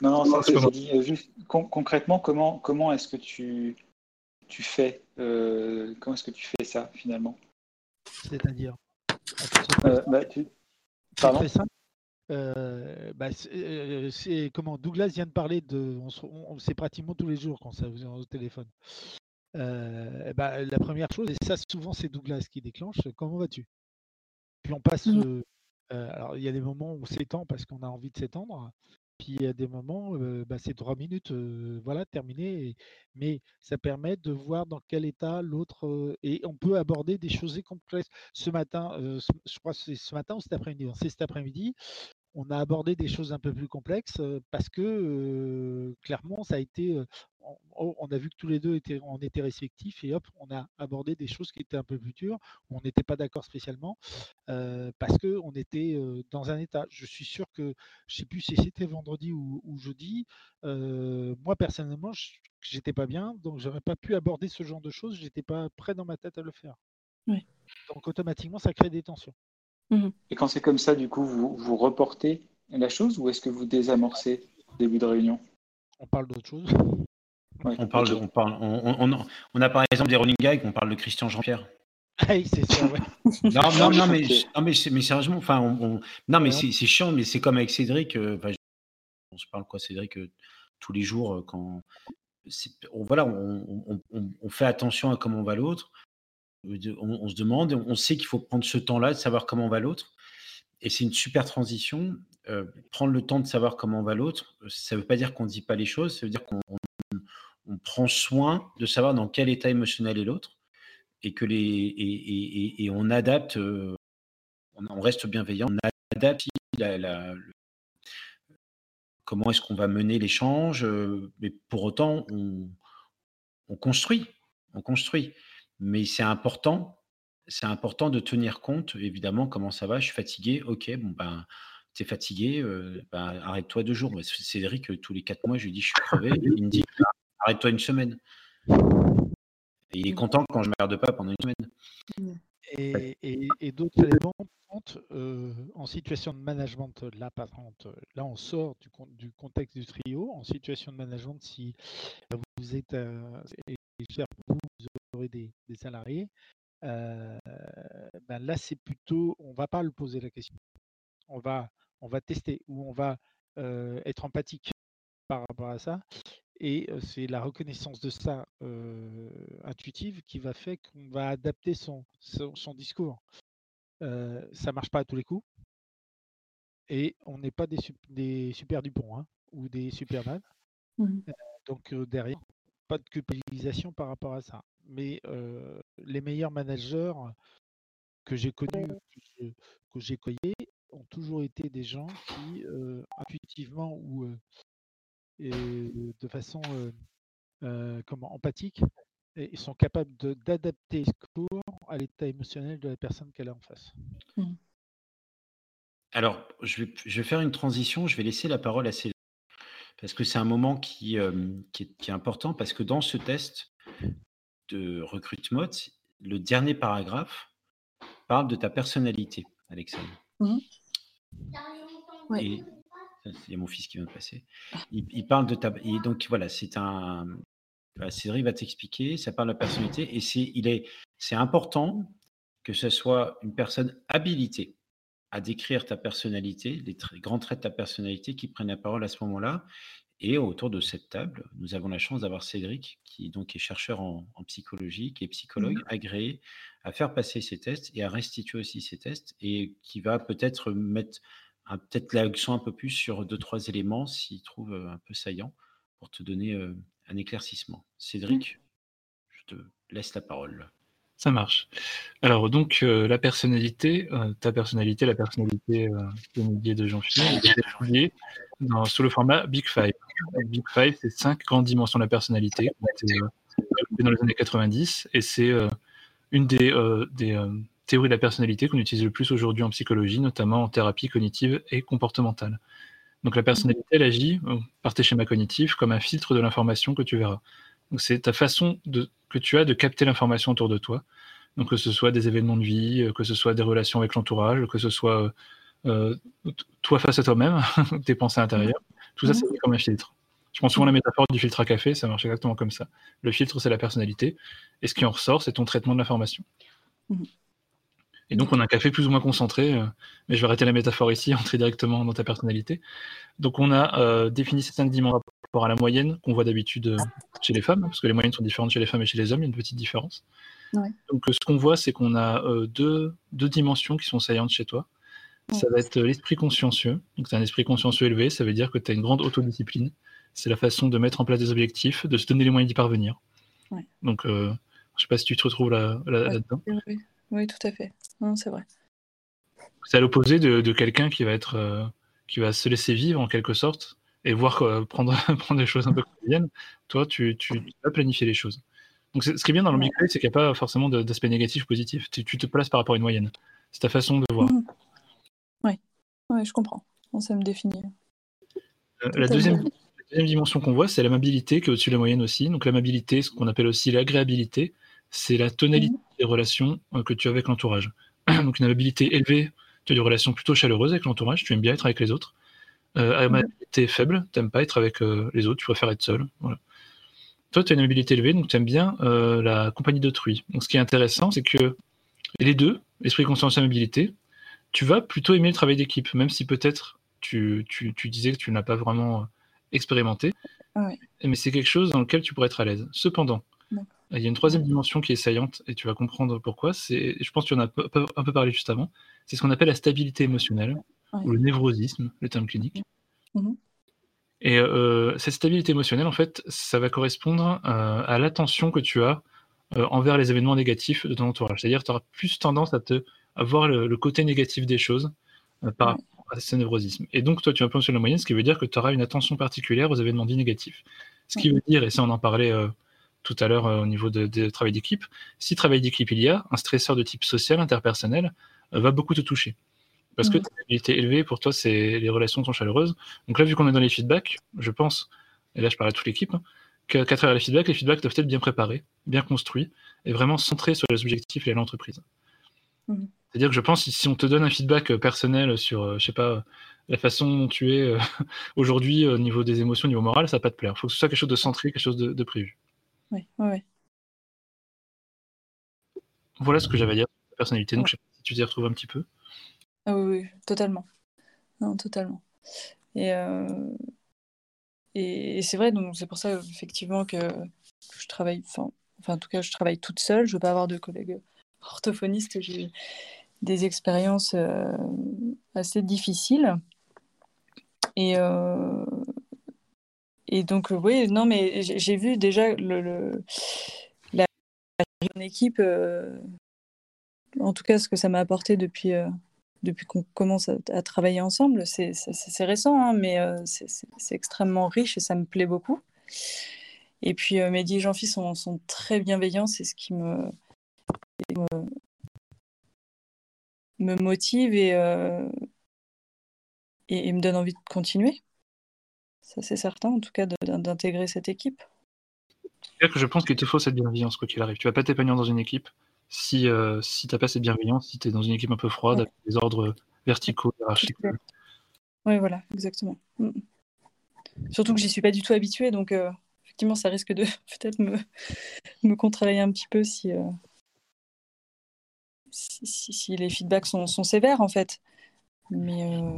Non, non, Non, c'est- j'ai dit euh, juste con- concrètement, comment, comment est-ce que tu, tu fais euh, comment est-ce que tu fais ça finalement? C'est-à-dire? Euh, bah, tu- C'est Pardon? très simple. Euh, bah, c'est comment Douglas vient de parler de. On, on- c'est pratiquement tous les jours quand ça vous est au téléphone. Euh, bah, la première chose, et ça souvent c'est Douglas qui déclenche. Comment vas-tu? Puis on passe. Euh, euh, alors il y a des moments où on s'étend parce qu'on a envie de s'étendre. Puis il y a des moments, bah, c'est trois minutes, voilà, terminé. et- mais ça permet de voir dans quel état l'autre. et on peut aborder des choses complexes. Ce matin, je crois que c'est ce matin ou cet après-midi. non, C'est cet après-midi. On a abordé des choses un peu plus complexes parce que euh, clairement, ça a été. on, a vu que tous les deux étaient, on était respectifs et hop, on a abordé des choses qui étaient un peu plus dures, où on n'était pas d'accord spécialement euh, parce que on était euh, dans un état. Je suis sûr que, je sais plus si c'était vendredi ou, ou jeudi, moi personnellement, je- j'étais pas bien, donc j'aurais pas pu aborder ce genre de choses, j'étais pas prêt dans ma tête à le faire. Oui. Donc automatiquement, ça crée des tensions. Et quand c'est comme ça, du coup, vous, vous reportez la chose ou est-ce que vous désamorcez au début de réunion? On parle d'autre chose? Ouais, On parle, on parle, on, on- on- on a par exemple des running gags, on parle de Christian Jean-Pierre. Ah oui, c'est ça, ouais. Non, non, non, mais, non, mais, c'est- mais sérieusement, enfin, on, on- non, mais Ouais. c'est c'est chiant, mais c'est comme avec Cédric. euh, on se parle quoi, Cédric, euh, tous les jours euh, quand. On, voilà, on, on- on- on fait attention à comment va l'autre. On, se demande, on sait qu'il faut prendre ce temps-là de savoir comment va l'autre. Et c'est une super transition. euh, prendre le temps de savoir comment va l'autre, euh, ça ne veut pas dire qu'on ne dit pas les choses, ça veut dire qu'on on- on prend soin de savoir dans quel état émotionnel est l'autre et et, on adapte, euh, on, reste bienveillant, on adapte comment est-ce qu'on va mener l'échange, mais pour autant on construit, on construit. Mais c'est important, c'est important de tenir compte, évidemment, comment ça va, je suis fatigué, ok, bon ben tu es fatigué, euh, ben, arrête-toi deux jours. Cédric, euh, tous les quatre mois, je lui dis je suis crevé, il me dit arrête-toi une semaine. Et il est content quand je ne merde pas pendant une semaine. Mm. Et, et, d'autres éléments euh, en situation de management, là par contre, là on sort du, du contexte du trio. En situation de management, si vous êtes euh, vous, des, salariés, euh, ben là c'est plutôt, on va pas le poser la question. On va, on va tester ou on va être empathique par rapport à ça. Et c'est la reconnaissance de ça intuitive qui va faire qu'on va adapter son, son, discours. ça marche pas à tous les coups. Et on n'est pas des, des, super Dupont hein, ou des Superman. Mmh. donc derrière, pas de culpabilisation par rapport à ça. Mais les meilleurs managers que j'ai connus, que j'ai connus, ont toujours été des gens qui, intuitivement ou et de façon comment, empathique et ils sont capables d'adapter ce cours à l'état émotionnel de la personne qu'elle a en face. Mmh. Alors, je vais, je vais, faire une transition, je vais laisser la parole à Céline, parce que c'est un moment qui, qui, est, important, parce que dans ce test de recrutement, le dernier paragraphe parle de ta personnalité, Alexandre. Mmh. Il y a mon fils qui vient de passer. Il, parle de ta. Et donc voilà, c'est un. Cédric va t'expliquer, ça parle de la personnalité et c'est, il est, c'est important que ce soit une personne habilitée à décrire ta personnalité, les, grands traits de ta personnalité qui prennent la parole à ce moment-là. Et autour de cette table, nous avons la chance d'avoir Cédric, qui donc est chercheur en, psychologie, qui est psychologue, mmh. agréé à faire passer ces tests et à restituer aussi ces tests, et qui va peut-être mettre peut-être l'accent un peu plus sur deux, trois éléments s'il trouve un peu saillant pour te donner un éclaircissement. Mmh. Cédric, je te laisse la parole. Ça marche. Alors donc la personnalité, ta personnalité, la personnalité de de Jean-Philippe, est étudiée sous le format Big Five. Big Five, c'est cinq grandes dimensions de la personnalité dans les années 90 et c'est une des, des théorie de la personnalité qu'on utilise le plus aujourd'hui en psychologie, notamment en thérapie cognitive et comportementale. Donc la personnalité, elle agit euh, par tes schémas cognitifs comme un filtre de l'information que tu verras. Donc c'est ta façon de, que tu as de capter l'information autour de toi. Donc que ce soit des événements de vie, euh, que ce soit des relations avec l'entourage, que ce soit euh, toi face à toi-même, tes pensées intérieures. Tout ça, c'est comme un filtre. Je prends souvent la métaphore du filtre à café, ça marche exactement comme ça. Le filtre, c'est la personnalité, et ce qui en ressort, c'est ton traitement de l'information. Mmh. Et donc, on a un café plus ou moins concentré, euh, mais je vais arrêter la métaphore ici, entrer directement dans ta personnalité. Donc, on a euh, défini ces cinq dimensions rapport à la moyenne qu'on voit d'habitude euh, chez les femmes, parce que les moyennes sont différentes chez les femmes et chez les hommes, il y a une petite différence. Donc, ce qu'on voit, c'est qu'on a deux, deux, dimensions qui sont saillantes chez toi. Ça va être l'esprit consciencieux. Donc, tu as un esprit consciencieux élevé, ça veut dire que tu as une grande autodiscipline. C'est la façon de mettre en place des objectifs, de se donner les moyens d'y parvenir. Donc, je ne sais pas si tu te retrouves là-dedans. Là, oui, tout à fait. c'est vrai. C'est à l'opposé de, quelqu'un qui va être, euh, qui va se laisser vivre en quelque sorte et voir prendre, prendre des choses un peu quotidiennes. Toi, tu, tu, vas planifier les choses. Donc, ce qui est bien dans l'ambiguïté, c'est qu'il n'y a pas forcément d'aspect négatif ou positif. Tu, te places par rapport à une moyenne. C'est ta façon de voir. Mmh. Oui, ouais, je comprends. ça me définit. Euh, la, deuxième, dimension qu'on voit, c'est l'amabilité qui est au-dessus de la moyenne aussi. Donc, l'amabilité, ce qu'on appelle aussi l'agréabilité, c'est la tonalité mmh. des relations euh, que tu as avec l'entourage. Donc une amabilité élevée, tu as des relations plutôt chaleureuses avec l'entourage, tu aimes bien être avec les autres. Euh, amabilité mmh. faible, tu n'aimes pas être avec euh, les autres, tu préfères être seul. Toi, tu as une amabilité élevée, donc tu aimes bien euh, la compagnie d'autrui. Donc ce qui est intéressant, c'est que les deux, esprit conscience et amabilité, tu vas plutôt aimer le travail d'équipe, même si peut-être tu, disais que tu n'as pas vraiment expérimenté. Mais c'est quelque chose dans lequel tu pourrais être à l'aise. Cependant, il y a une troisième dimension qui est saillante, et tu vas comprendre pourquoi. Je pense que tu en as un peu parlé juste avant. C'est ce qu'on appelle la stabilité émotionnelle, ou le névrosisme, le terme clinique. Mmh et euh, cette stabilité émotionnelle, en fait, ça va correspondre euh, à l'attention que tu as euh, envers les événements négatifs de ton entourage. C'est-à-dire tu auras plus tendance à, te, voir le, côté négatif des choses par rapport à ce névrosisme. Et donc, toi, tu vas un sur la moyenne, ce qui veut dire que tu auras une attention particulière aux événements dits négatifs. Ce qui veut dire, et ça, on en parlait tout à l'heure au niveau de, travail d'équipe, si travail d'équipe il y a, un stresseur de type social, interpersonnel, va beaucoup te toucher. Parce que ta mobilité élevée, pour toi, c'est les relations sont chaleureuses. Donc là, vu qu'on est dans les feedbacks, je pense, et là je parle à toute l'équipe, qu'à travers les feedbacks, les feedbacks doivent être bien préparés, bien construits, et vraiment centrés sur les objectifs et l'entreprise. Mhm. C'est-à-dire que je pense que si on te donne un feedback euh, personnel sur, euh, je sais pas, la façon dont tu es euh, aujourd'hui au niveau des émotions, au niveau moral, ça va pas te plaire. Il faut que ce soit quelque chose de centré, quelque chose de, de prévu. Oui, ouais, ouais. Voilà ce que j'avais à dire sur la personnalité. Donc, je sais pas si tu t'y retrouves un petit peu. Ah oui, oui, totalement. Non, totalement. Et, euh, et, et c'est vrai, donc c'est pour ça effectivement que je travaille, enfin, enfin, en tout cas, je travaille toute seule. Je veux pas avoir de collègues orthophonistes. J'ai des expériences euh, assez difficiles. Et, euh, et donc, oui, non, mais j'ai vu déjà le, le- la mon équipe, en tout cas, ce que ça m'a apporté depuis, depuis qu'on commence à, travailler ensemble. C'est récent, hein, mais euh, c'est extrêmement riche et ça me plaît beaucoup. Et puis, euh, Mehdi et Jean-Philippe sont, très bienveillants, c'est ce qui me, motive et, euh, et, me donne envie de continuer. Ça, c'est certain, en tout cas, d'intégrer cette équipe. Que je pense qu'il te faut cette bienveillance, quoi qu'il arrive. Tu vas pas t'épanouir dans une équipe si, euh, si t'as pas cette bienveillance, si tu es dans une équipe un peu froide, Ouais. avec des ordres verticaux, hiérarchiques. Oui, voilà, exactement. Mm. Surtout que j'y suis pas du tout habituée, donc euh, effectivement, ça risque de peut-être me, me contrarier un petit peu si, euh, si, si- si les feedbacks sont, sont sévères, en fait. Mais, euh,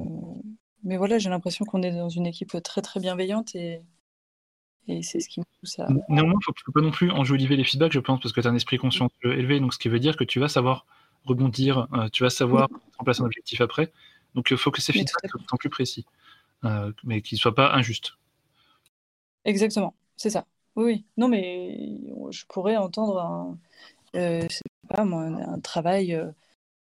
mais voilà, j'ai l'impression qu'on est dans une équipe très, très bienveillante et, et c'est ce qui me pousse à... Néanmoins, il faut, faut pas non plus enjoliver les feedbacks, je pense, parce que tu as un esprit consciencieux élevé, donc ce qui veut dire que tu vas savoir rebondir, euh, tu vas savoir mettre en place un objectif après. Donc il faut que ces feedbacks soient plus précis, euh, mais qu'ils ne soient pas injustes. Exactement, c'est ça. Oui, oui. Non, mais je pourrais entendre un, euh, je sais pas, moi, un travail euh,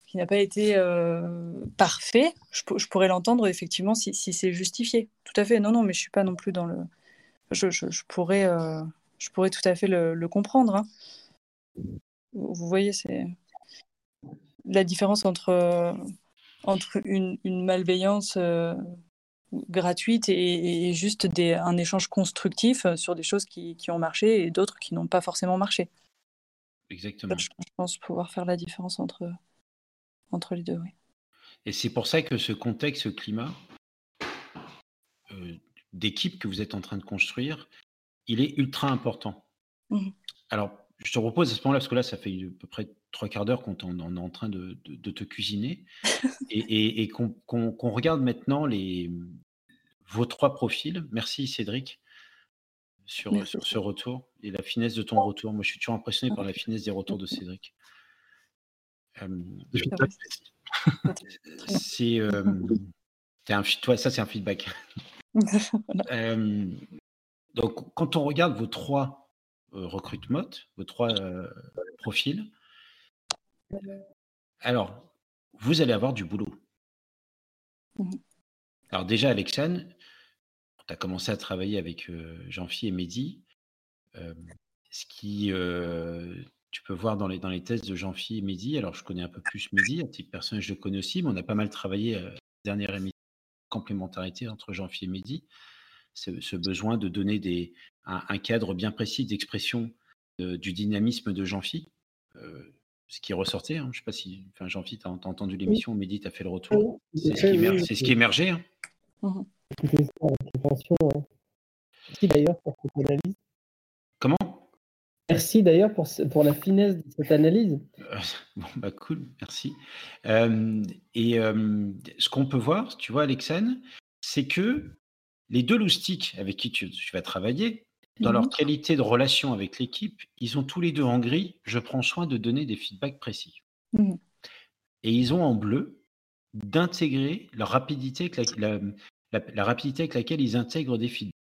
qui n'a pas été euh, parfait. Je, pour- je pourrais l'entendre effectivement si, si c'est justifié. Tout à fait. Non, non, mais je suis pas non plus dans le. Je, je- je pourrais, euh, je pourrais tout à fait le, le comprendre. hein. Vous voyez, c'est la différence entre, euh, entre une, une malveillance euh, gratuite et, et juste des, un échange constructif sur des choses qui, qui ont marché et d'autres qui n'ont pas forcément marché. Exactement. Je, je pense pouvoir faire la différence entre, entre les deux. Oui. Et c'est pour ça que ce contexte, ce climat euh, d'équipe que vous êtes en train de construire, il est ultra important. Mhm. Alors, je te repose à ce moment-là, parce que là, ça fait à peu près trois quarts d'heure qu'on est en train de, de- de te cuisiner, et, et- et qu'on regarde maintenant les, vos trois profils. Merci Cédric sur, Merci. sur ce retour et la finesse de ton retour. Moi, je suis toujours impressionné par la finesse des retours de Cédric. Euh, c'est euh, un, ça, c'est un feedback. Voilà. Euh, donc, quand on regarde vos trois euh, recrutements, vos trois euh, profils, alors, vous allez avoir du boulot. Mhm. Alors déjà, Alexane, tu as commencé à travailler avec Jean-Phi et Mehdi. Ce qui, tu peux voir dans les, dans les tests de Jean-Phi et Mehdi, alors je connais un peu plus Mehdi, à titre personnel, je le connais aussi, mais on a pas mal travaillé euh, dernière émission, complémentarité entre Jean-Phi et Mehdi ce, ce besoin de donner des, un, un cadre bien précis d'expression euh, du dynamisme de Jean-Phi, euh, ce qui est ressorti. hein. Je ne sais pas si enfin, Jean-Phi, tu as, entendu l'émission, Mehdi, tu as fait le retour. C'est ce, qui émer- c'est ce qui émergeait. hein. Hein. Merci d'ailleurs pour cette analyse? Comment? Merci d'ailleurs pour, ce- pour la finesse de cette analyse. Euh, Bon, bah cool, merci. Euh, et euh, ce qu'on peut voir, tu vois, Alexane, c'est que les deux loustiques avec qui tu, tu vas travailler, dans leur Mhm. qualité de relation avec l'équipe, ils ont tous les deux en gris, je prends soin de donner des feedbacks précis. Mhm. Et ils ont en bleu d'intégrer la rapidité avec la, la- la- la rapidité avec laquelle ils intègrent des feedbacks.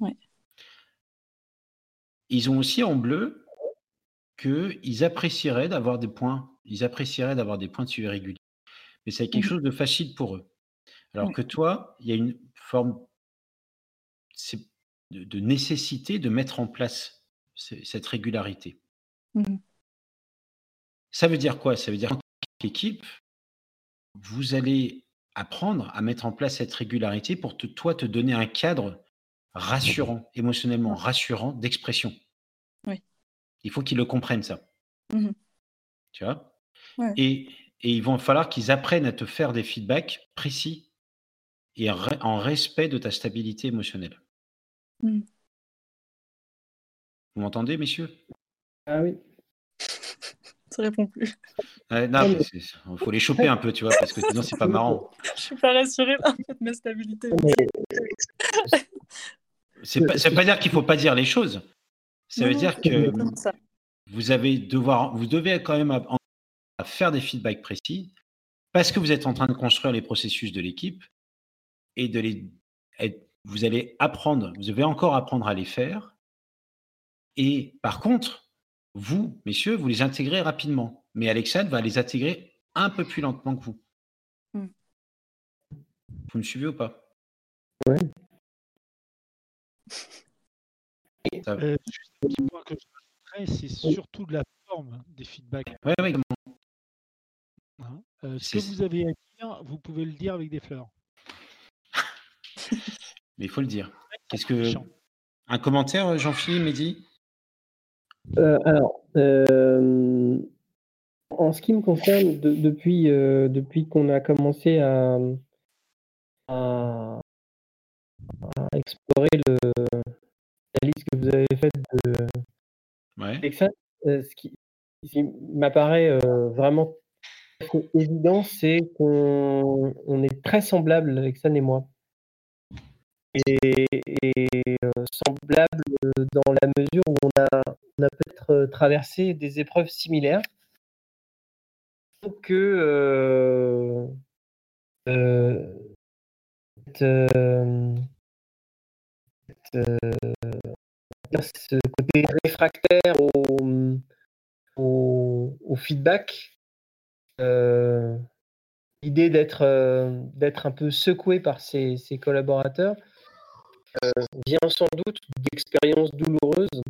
Ouais. Ils ont aussi en bleu qu'ils apprécieraient d'avoir des points, ils apprécieraient d'avoir des points de suivi réguliers. Mais c'est quelque Mhm. chose de facile pour eux. Alors que toi, il y a une forme de, de nécessité de mettre en place ce- cette régularité. Mhm. Ça veut dire quoi? Ça veut dire qu'en tant qu'équipe, vous allez apprendre à mettre en place cette régularité pour te, toi te donner un cadre rassurant, émotionnellement rassurant d'expression. Oui. Il faut qu'ils le comprennent ça. Mhm. Tu vois? Ouais. Et, et il va falloir qu'ils apprennent à te faire des feedbacks précis et en re- en respect de ta stabilité émotionnelle. Mm. Vous m'entendez, messieurs? Ah oui. Ça répond plus. Non, mais il faut les choper un peu, tu vois, parce que sinon, c'est pas marrant. Je suis pas rassurée par de ma stabilité. C'est pas, ça veut pas dire qu'il faut pas dire les choses. Ça Non, veut non, dire que vous avez devoir, vous devez quand même à faire des feedbacks précis parce que vous êtes en train de construire les processus de l'équipe et de les, être- vous allez apprendre, vous devez encore apprendre à les faire. Et par contre, vous, messieurs, vous les intégrez rapidement. Mais Alexandre va les intégrer un peu plus lentement que vous. Hmm. Vous me suivez ou pas? Ouais. Euh, juste un petit point que je rajouterais, c'est surtout de la forme des feedbacks. Ouais, ouais, hein. Euh, ce C'est- que vous avez à dire, vous pouvez le dire avec des fleurs. mais il faut le dire. Qu'est-ce que un commentaire, Jean-Philippe, Mehdi? Euh, alors, euh, en ce qui me concerne, de- depuis, euh, depuis qu'on a commencé à explorer le, la liste que vous avez faite de Ouais. Euh, ce qui, m'apparaît euh, vraiment évident, c'est qu'on on est très semblables, Alexandre et moi. Et, et, euh, semblables dans la mesure où on a, on a peut-être euh, traversé des épreuves similaires. Que euh, euh, cette, ce côté réfractaire au, au, au feedback, euh, l'idée d'être euh, d'être un peu secoué par ses, ses collaborateurs euh, vient sans doute d'expériences douloureuses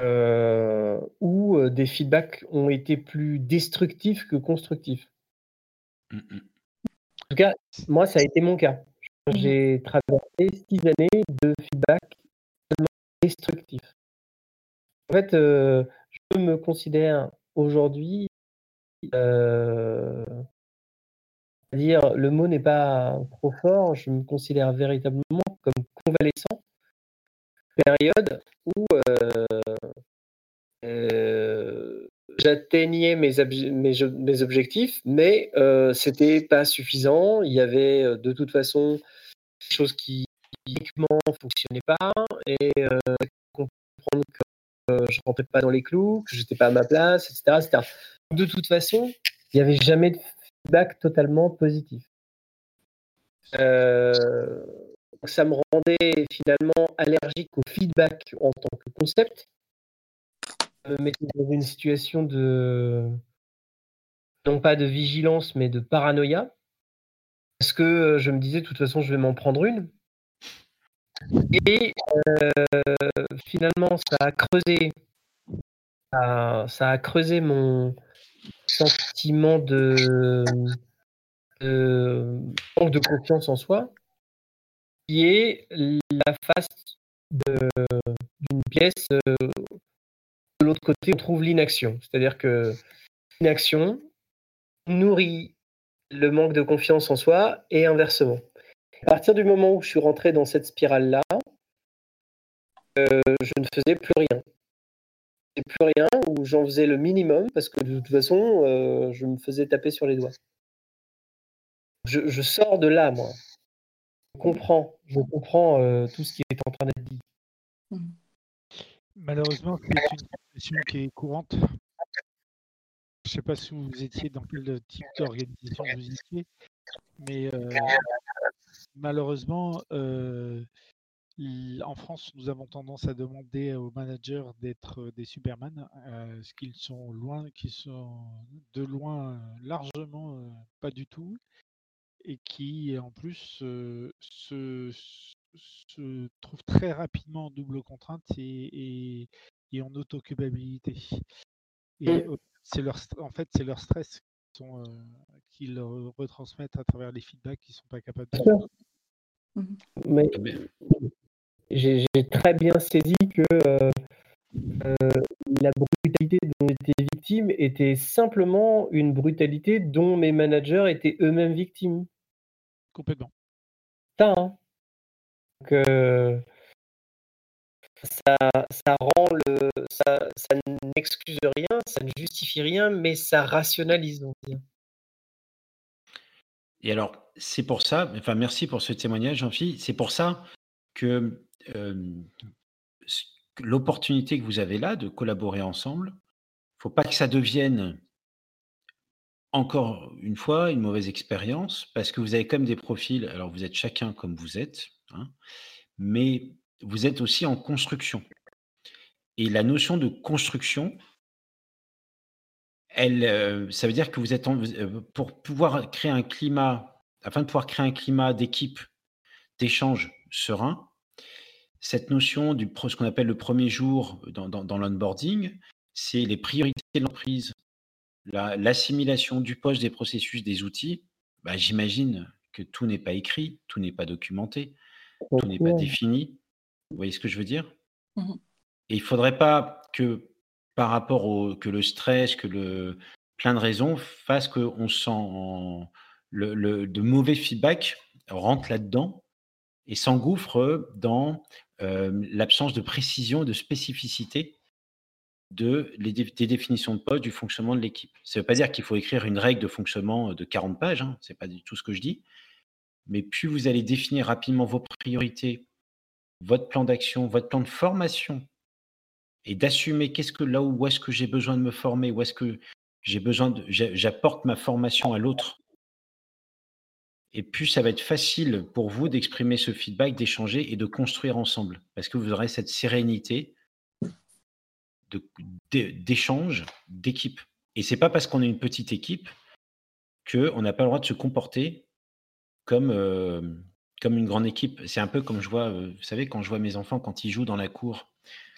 euh, où euh, des feedbacks ont été plus destructifs que constructifs. Mm, mm. En tout cas, moi, ça a été mon cas. J'ai traversé six années de feedback tellement destructifs. En fait, euh, je me considère aujourd'hui, euh, dire le mot n'est pas trop fort, je me considère véritablement comme convalescent. Période où euh, euh, j'atteignais mes, objectifs, mais euh, c'était pas suffisant. Il y avait euh, de toute façon des choses qui uniquement fonctionnaient pas et euh, comprendre que euh, je rentrais pas dans les clous, que j'étais pas à ma place, etc., etc. De toute façon, il n'y avait jamais de feedback totalement positif. Euh, ça me rendait finalement allergique au feedback en tant que concept. Me mettait dans une situation de non pas de vigilance mais de paranoïa. Parce que euh, je me disais de toute façon je vais m'en prendre une. Et euh, finalement ça a creusé ça, a creusé mon sentiment de, manque de confiance en soi qui est la face d'une pièce euh, de l'autre côté on trouve l'inaction c'est-à-dire que l'inaction nourrit le manque de confiance en soi et inversement. À partir du moment où je suis rentré dans cette spirale-là, euh, je ne faisais plus rien. Je plus rien ou j'en faisais le minimum parce que de toute façon, euh, je me faisais taper sur les doigts. Je, sors de là, moi. Je comprends, je comprends euh, tout ce qui est en train d'être dit. Malheureusement, c'est une situation qui est courante. Je ne sais pas si vous étiez dans quel type d'organisation vous étiez, mais euh, malheureusement, euh, en France, nous avons tendance à demander aux managers d'être euh, des Superman, ce qu'ils sont loin, qui sont de loin largement pas du tout, et qui en plus se, se trouvent très rapidement en double contrainte et, et, et en autoculpabilité. Et Mm. euh, c'est leur, en fait, c'est leur stress qu'ils euh, retransmettent à travers les feedbacks qu'ils sont pas capables de. Mais Eh bien, j'ai très bien saisi que euh, euh, la brutalité dont étais victime était simplement une brutalité dont mes managers étaient eux-mêmes victimes. Complètement. Ça, hein. Euh, ça, ça rend le, ça, ça n'excuse rien, ça ne justifie rien, mais ça rationalise. On. Et alors, c'est pour ça, enfin, merci pour ce témoignage, Jean-Philippe. C'est pour ça que euh, que l'opportunité que vous avez là de collaborer ensemble, faut pas que ça devienne encore une fois une mauvaise expérience, parce que vous avez même des profils. Alors, vous êtes chacun comme vous êtes, hein, mais vous êtes aussi en construction. Et la notion de construction, elle, euh, ça veut dire que vous êtes en- euh, pour pouvoir créer un climat, afin de pouvoir créer un climat d'équipe, d'échange serein, cette notion du ce qu'on appelle le premier jour dans, l'onboarding, c'est les priorités de l'entreprise, la- l'assimilation du poste, des processus, des outils. Bah, J'imagine que tout n'est pas écrit, tout n'est pas documenté, tout n'est pas défini. Vous voyez ce que je veux dire? Mhm. Et il ne faudrait pas que par rapport au que le stress, que le plein de raisons fasse qu'on sent en- le, le- de mauvais feedback rentre là-dedans et s'engouffre dans euh, l'absence de précision, de spécificité de, les des définitions de poste, du fonctionnement de l'équipe. Ça ne veut pas dire qu'il faut écrire une règle de fonctionnement de 40 pages, hein, ce n'est pas du tout ce que je dis, mais plus vous allez définir rapidement vos priorités, votre plan d'action, votre plan de formation, et d'assumer qu'est-ce que là où, est-ce que j'ai besoin de me former, où est-ce que j'ai besoin de, j'a- j'apporte ma formation à l'autre. Et plus ça va être facile pour vous d'exprimer ce feedback, d'échanger et de construire ensemble, parce que vous aurez cette sérénité d'échange, d'équipe. Et c'est pas parce qu'on est une petite équipe qu'on n'a pas le droit de se comporter comme, euh, comme une grande équipe. C'est un peu comme je vois, euh, vous savez, quand je vois mes enfants quand ils jouent dans la cour,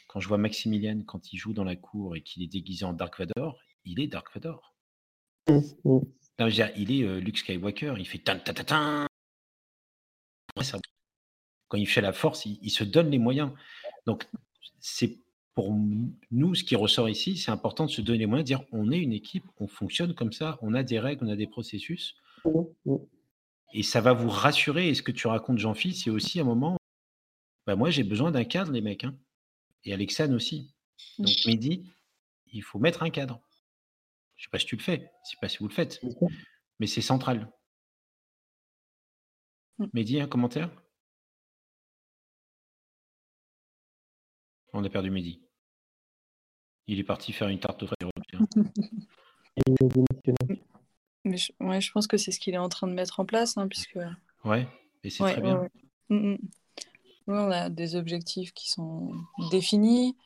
quand je vois Maximilian quand il joue dans la cour et qu'il est déguisé en Dark Vador, il est Dark Vador. Mm, mm. Non, je veux dire, il est euh, Luke Skywalker, il fait tan tan Quand il fait la force, il, il se donne les moyens. Donc, c'est pour nous, ce qui ressort ici, c'est important de se donner les moyens, de dire on est une équipe, on fonctionne comme ça, on a des règles, on a des processus. Mm, mm. Et ça va vous rassurer. Et ce que tu racontes, Jean-Philippe, c'est aussi un moment. Bah, moi, j'ai besoin d'un cadre, les mecs. hein. Et Alexane aussi. Donc, Mehdi, il faut mettre un cadre. Je ne sais pas si tu le fais. Je ne sais pas si vous le faites. Mais c'est central. Mm. Mehdi, un commentaire? On a perdu Mehdi. Il est parti faire une tarte aux fraises. Mais je, ouais, je pense que c'est ce qu'il est en train de mettre en place, hein, puisque Ouais, et c'est Ouais, très ouais, bien. ouais. Mm, mm. Oui, on a des objectifs qui sont définis,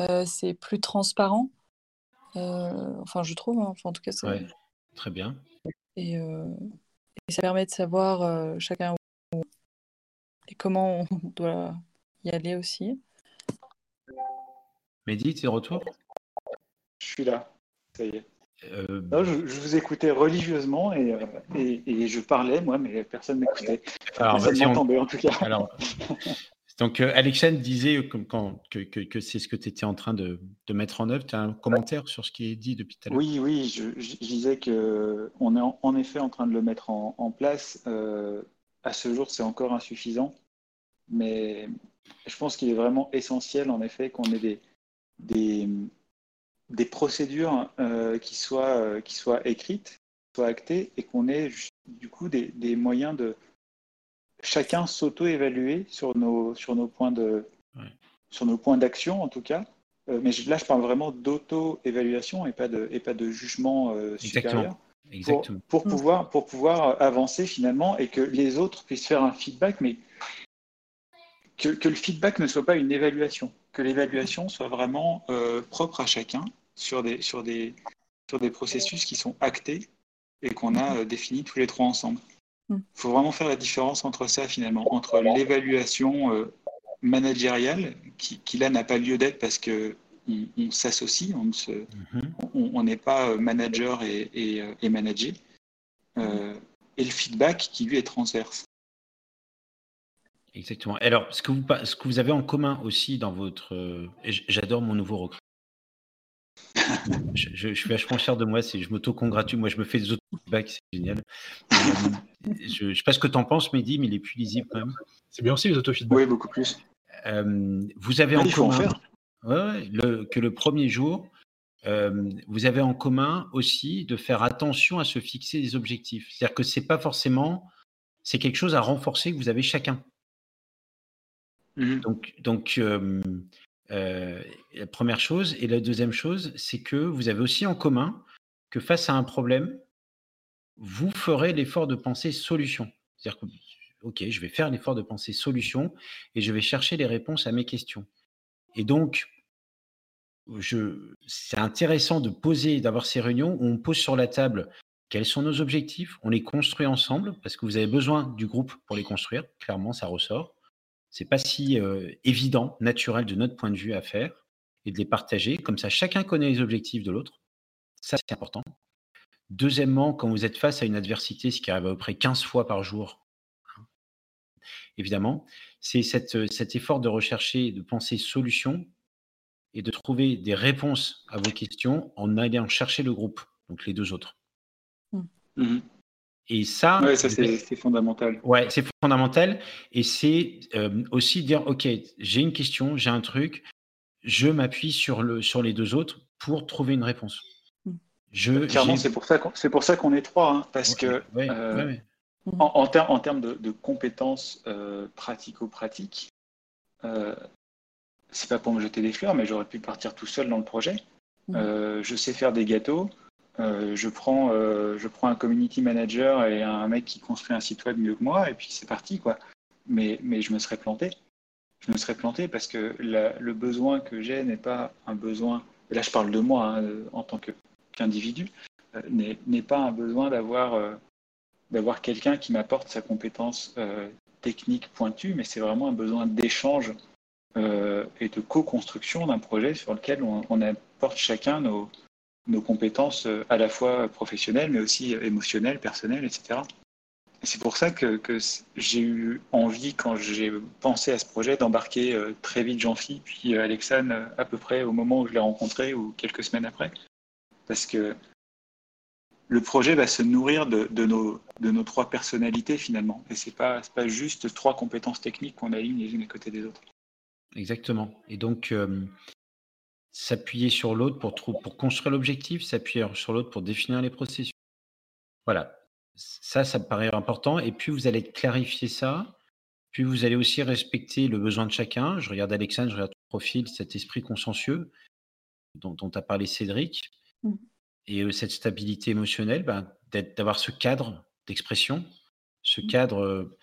euh, c'est plus transparent. Euh, enfin, je trouve, hein. Enfin, en tout cas, c'est- Ouais, très bien. et, euh, et ça permet de savoir euh, chacun où et comment on doit y aller aussi. Mehdi, tes retours? Je suis là. Ça y est. Euh, Non, je, je vous écoutais religieusement et, euh, et, et je parlais, moi, mais personne m'écoutait. Alors, Personne on- m'entendait, en tout cas. Alors, donc, euh, Alexandre disait quand- que, que- que c'est ce que tu étais en train de, de mettre en œuvre. Tu as un commentaire sur ce qui est dit depuis tout à l'heure? Oui, oui, je, disais que on est en, en effet en train de le mettre en, en place. Euh, à ce jour, c'est encore insuffisant, mais je pense qu'il est vraiment essentiel, en effet, qu'on ait des, des, des procédures euh, qui, soient, euh, qui soient écrites, qui soient actées, et qu'on ait du coup des, des moyens de chacun s'auto-évaluer sur nos, sur nos points de, Ouais. sur nos points d'action, en tout cas. Euh, mais là, je parle vraiment d'auto-évaluation et pas de, et pas de jugement supérieur pour, Exactement. pour pouvoir, pour pouvoir avancer finalement et que les autres puissent faire un feedback, mais que, que le feedback ne soit pas une évaluation, que l'évaluation soit vraiment euh, propre à chacun sur des, sur, des, sur des processus qui sont actés et qu'on a euh, définis tous les trois ensemble. Il faut vraiment faire la différence entre ça finalement, entre l'évaluation euh, managériale, qui, qui là n'a pas lieu d'être parce que on, on s'associe, on ne se, Mhm. on on n'est pas euh, manager et, et, euh, et euh, et le feedback qui lui est transverse. Exactement. Alors, ce que, vous, ce que vous avez en commun aussi dans votre. J'adore mon nouveau recrutement. Je, suis vachement fier de moi. Je m'auto-congratule. Moi, je me fais des auto-feedbacks. C'est génial. Euh, je ne sais pas ce que tu en penses, Mehdi, mais il est plus lisible quand même. C'est bien aussi les auto-feedbacks. Oui, beaucoup plus. Euh, vous avez en commun que le premier jour, euh, vous avez en commun aussi de faire attention à se fixer des objectifs. C'est-à-dire que c'est pas forcément, c'est quelque chose à renforcer que vous avez chacun. Mmh donc, donc euh, la première chose et la deuxième chose, c'est que vous avez aussi en commun que face à un problème, vous ferez l'effort de penser solution. C'est-à-dire que, ok, je vais faire l'effort de penser solution et je vais chercher les réponses à mes questions. Et donc, c'est intéressant de poser, d'avoir ces réunions où on pose sur la table quels sont nos objectifs, on les construit ensemble parce que vous avez besoin du groupe pour les construire. Clairement, ça ressort. C'est pas si euh, évident, naturel de notre point de vue à faire et de les partager. Comme ça, chacun connaît les objectifs de l'autre. Ça, c'est important. Deuxièmement, quand vous êtes face à une adversité, ce qui arrive à peu près 15 fois par jour, hein, évidemment, c'est cet effort de rechercher, de penser solution et de trouver des réponses à vos questions en allant chercher le groupe, donc les deux autres. Mmh. Et ça, ouais, ça c'est fondamental. Ouais, c'est fondamental. Et c'est euh, aussi dire, OK, j'ai une question, j'ai un truc, je m'appuie sur, le, sur les deux autres pour trouver une réponse. Mmh. Je, Clairement, c'est pour ça qu'on est trois, hein, parce que euh, en, en, en, termes de, de compétences euh, pratico-pratiques, c'est pas pour me jeter des fleurs, mais j'aurais pu partir tout seul dans le projet. Mm. Euh, je sais faire des gâteaux. Euh, je, prends, euh, je prends un community manager et un mec qui construit un site web mieux que moi, et puis c'est parti. quoi. Mais, je me serais planté. Je me serais planté parce que le besoin que j'ai n'est pas un besoin, et là je parle de moi hein, en tant qu'individu, n'est pas un besoin d'avoir quelqu'un qui m'apporte sa compétence technique pointue, mais c'est vraiment un besoin d'échange euh, et de co-construction d'un projet sur lequel on, apporte chacun nos, nos, compétences euh, à la fois professionnelles, mais aussi émotionnelles, personnelles, etc. c'est pour ça que, j'ai eu envie, quand j'ai pensé à ce projet, d'embarquer euh, très vite Jean-Phi, puis Alexandre à peu près au moment où je l'ai rencontré ou quelques semaines après. Parce que le projet va se nourrir de, de, nos, de nos, trois personnalités finalement. Et ce n'est pas, pas juste trois compétences techniques qu'on aligne les unes à côté des autres. Exactement. Et donc, s'appuyer sur l'autre pour, pour construire l'objectif, s'appuyer sur l'autre pour définir les processus. Voilà. Ça, ça me paraît important. Et puis, vous allez clarifier ça. Puis, vous allez aussi respecter le besoin de chacun. Je regarde Alexandre, je regarde ton profil, cet esprit consensueux dont, dont a parlé Cédric. Mmh. Et cette stabilité émotionnelle, ben, d'avoir ce cadre d'expression, ce mmh. cadre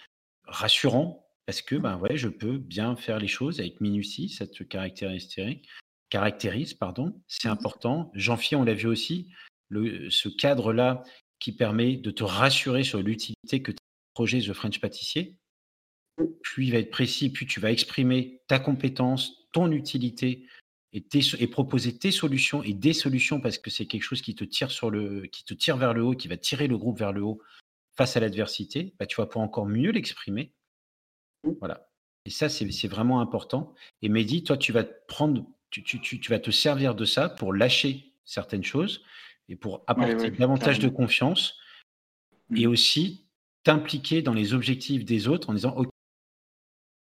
rassurant parce que ben ouais, je peux bien faire les choses avec minutie, cette caractéristique, caractérise, pardon, c'est mmh important. Jean-Philippe, on l'a vu aussi, le, ce cadre-là qui permet de te rassurer sur l'utilité que projet The French Pâtissier. Plus il va être précis, plus tu vas exprimer ta compétence, ton utilité et, et proposer tes solutions et des solutions parce que c'est quelque chose qui te tire sur le, qui te tire vers le haut, qui va tirer le groupe vers le haut face à l'adversité. Bah, tu vas pouvoir encore mieux l'exprimer Mmh. Voilà. Et ça, c'est vraiment important. Et Mehdi, toi, tu vas te prendre, tu, tu, tu, vas te servir de ça pour lâcher certaines choses et pour apporter davantage de confiance et mmh. aussi t'impliquer dans les objectifs des autres en disant OK,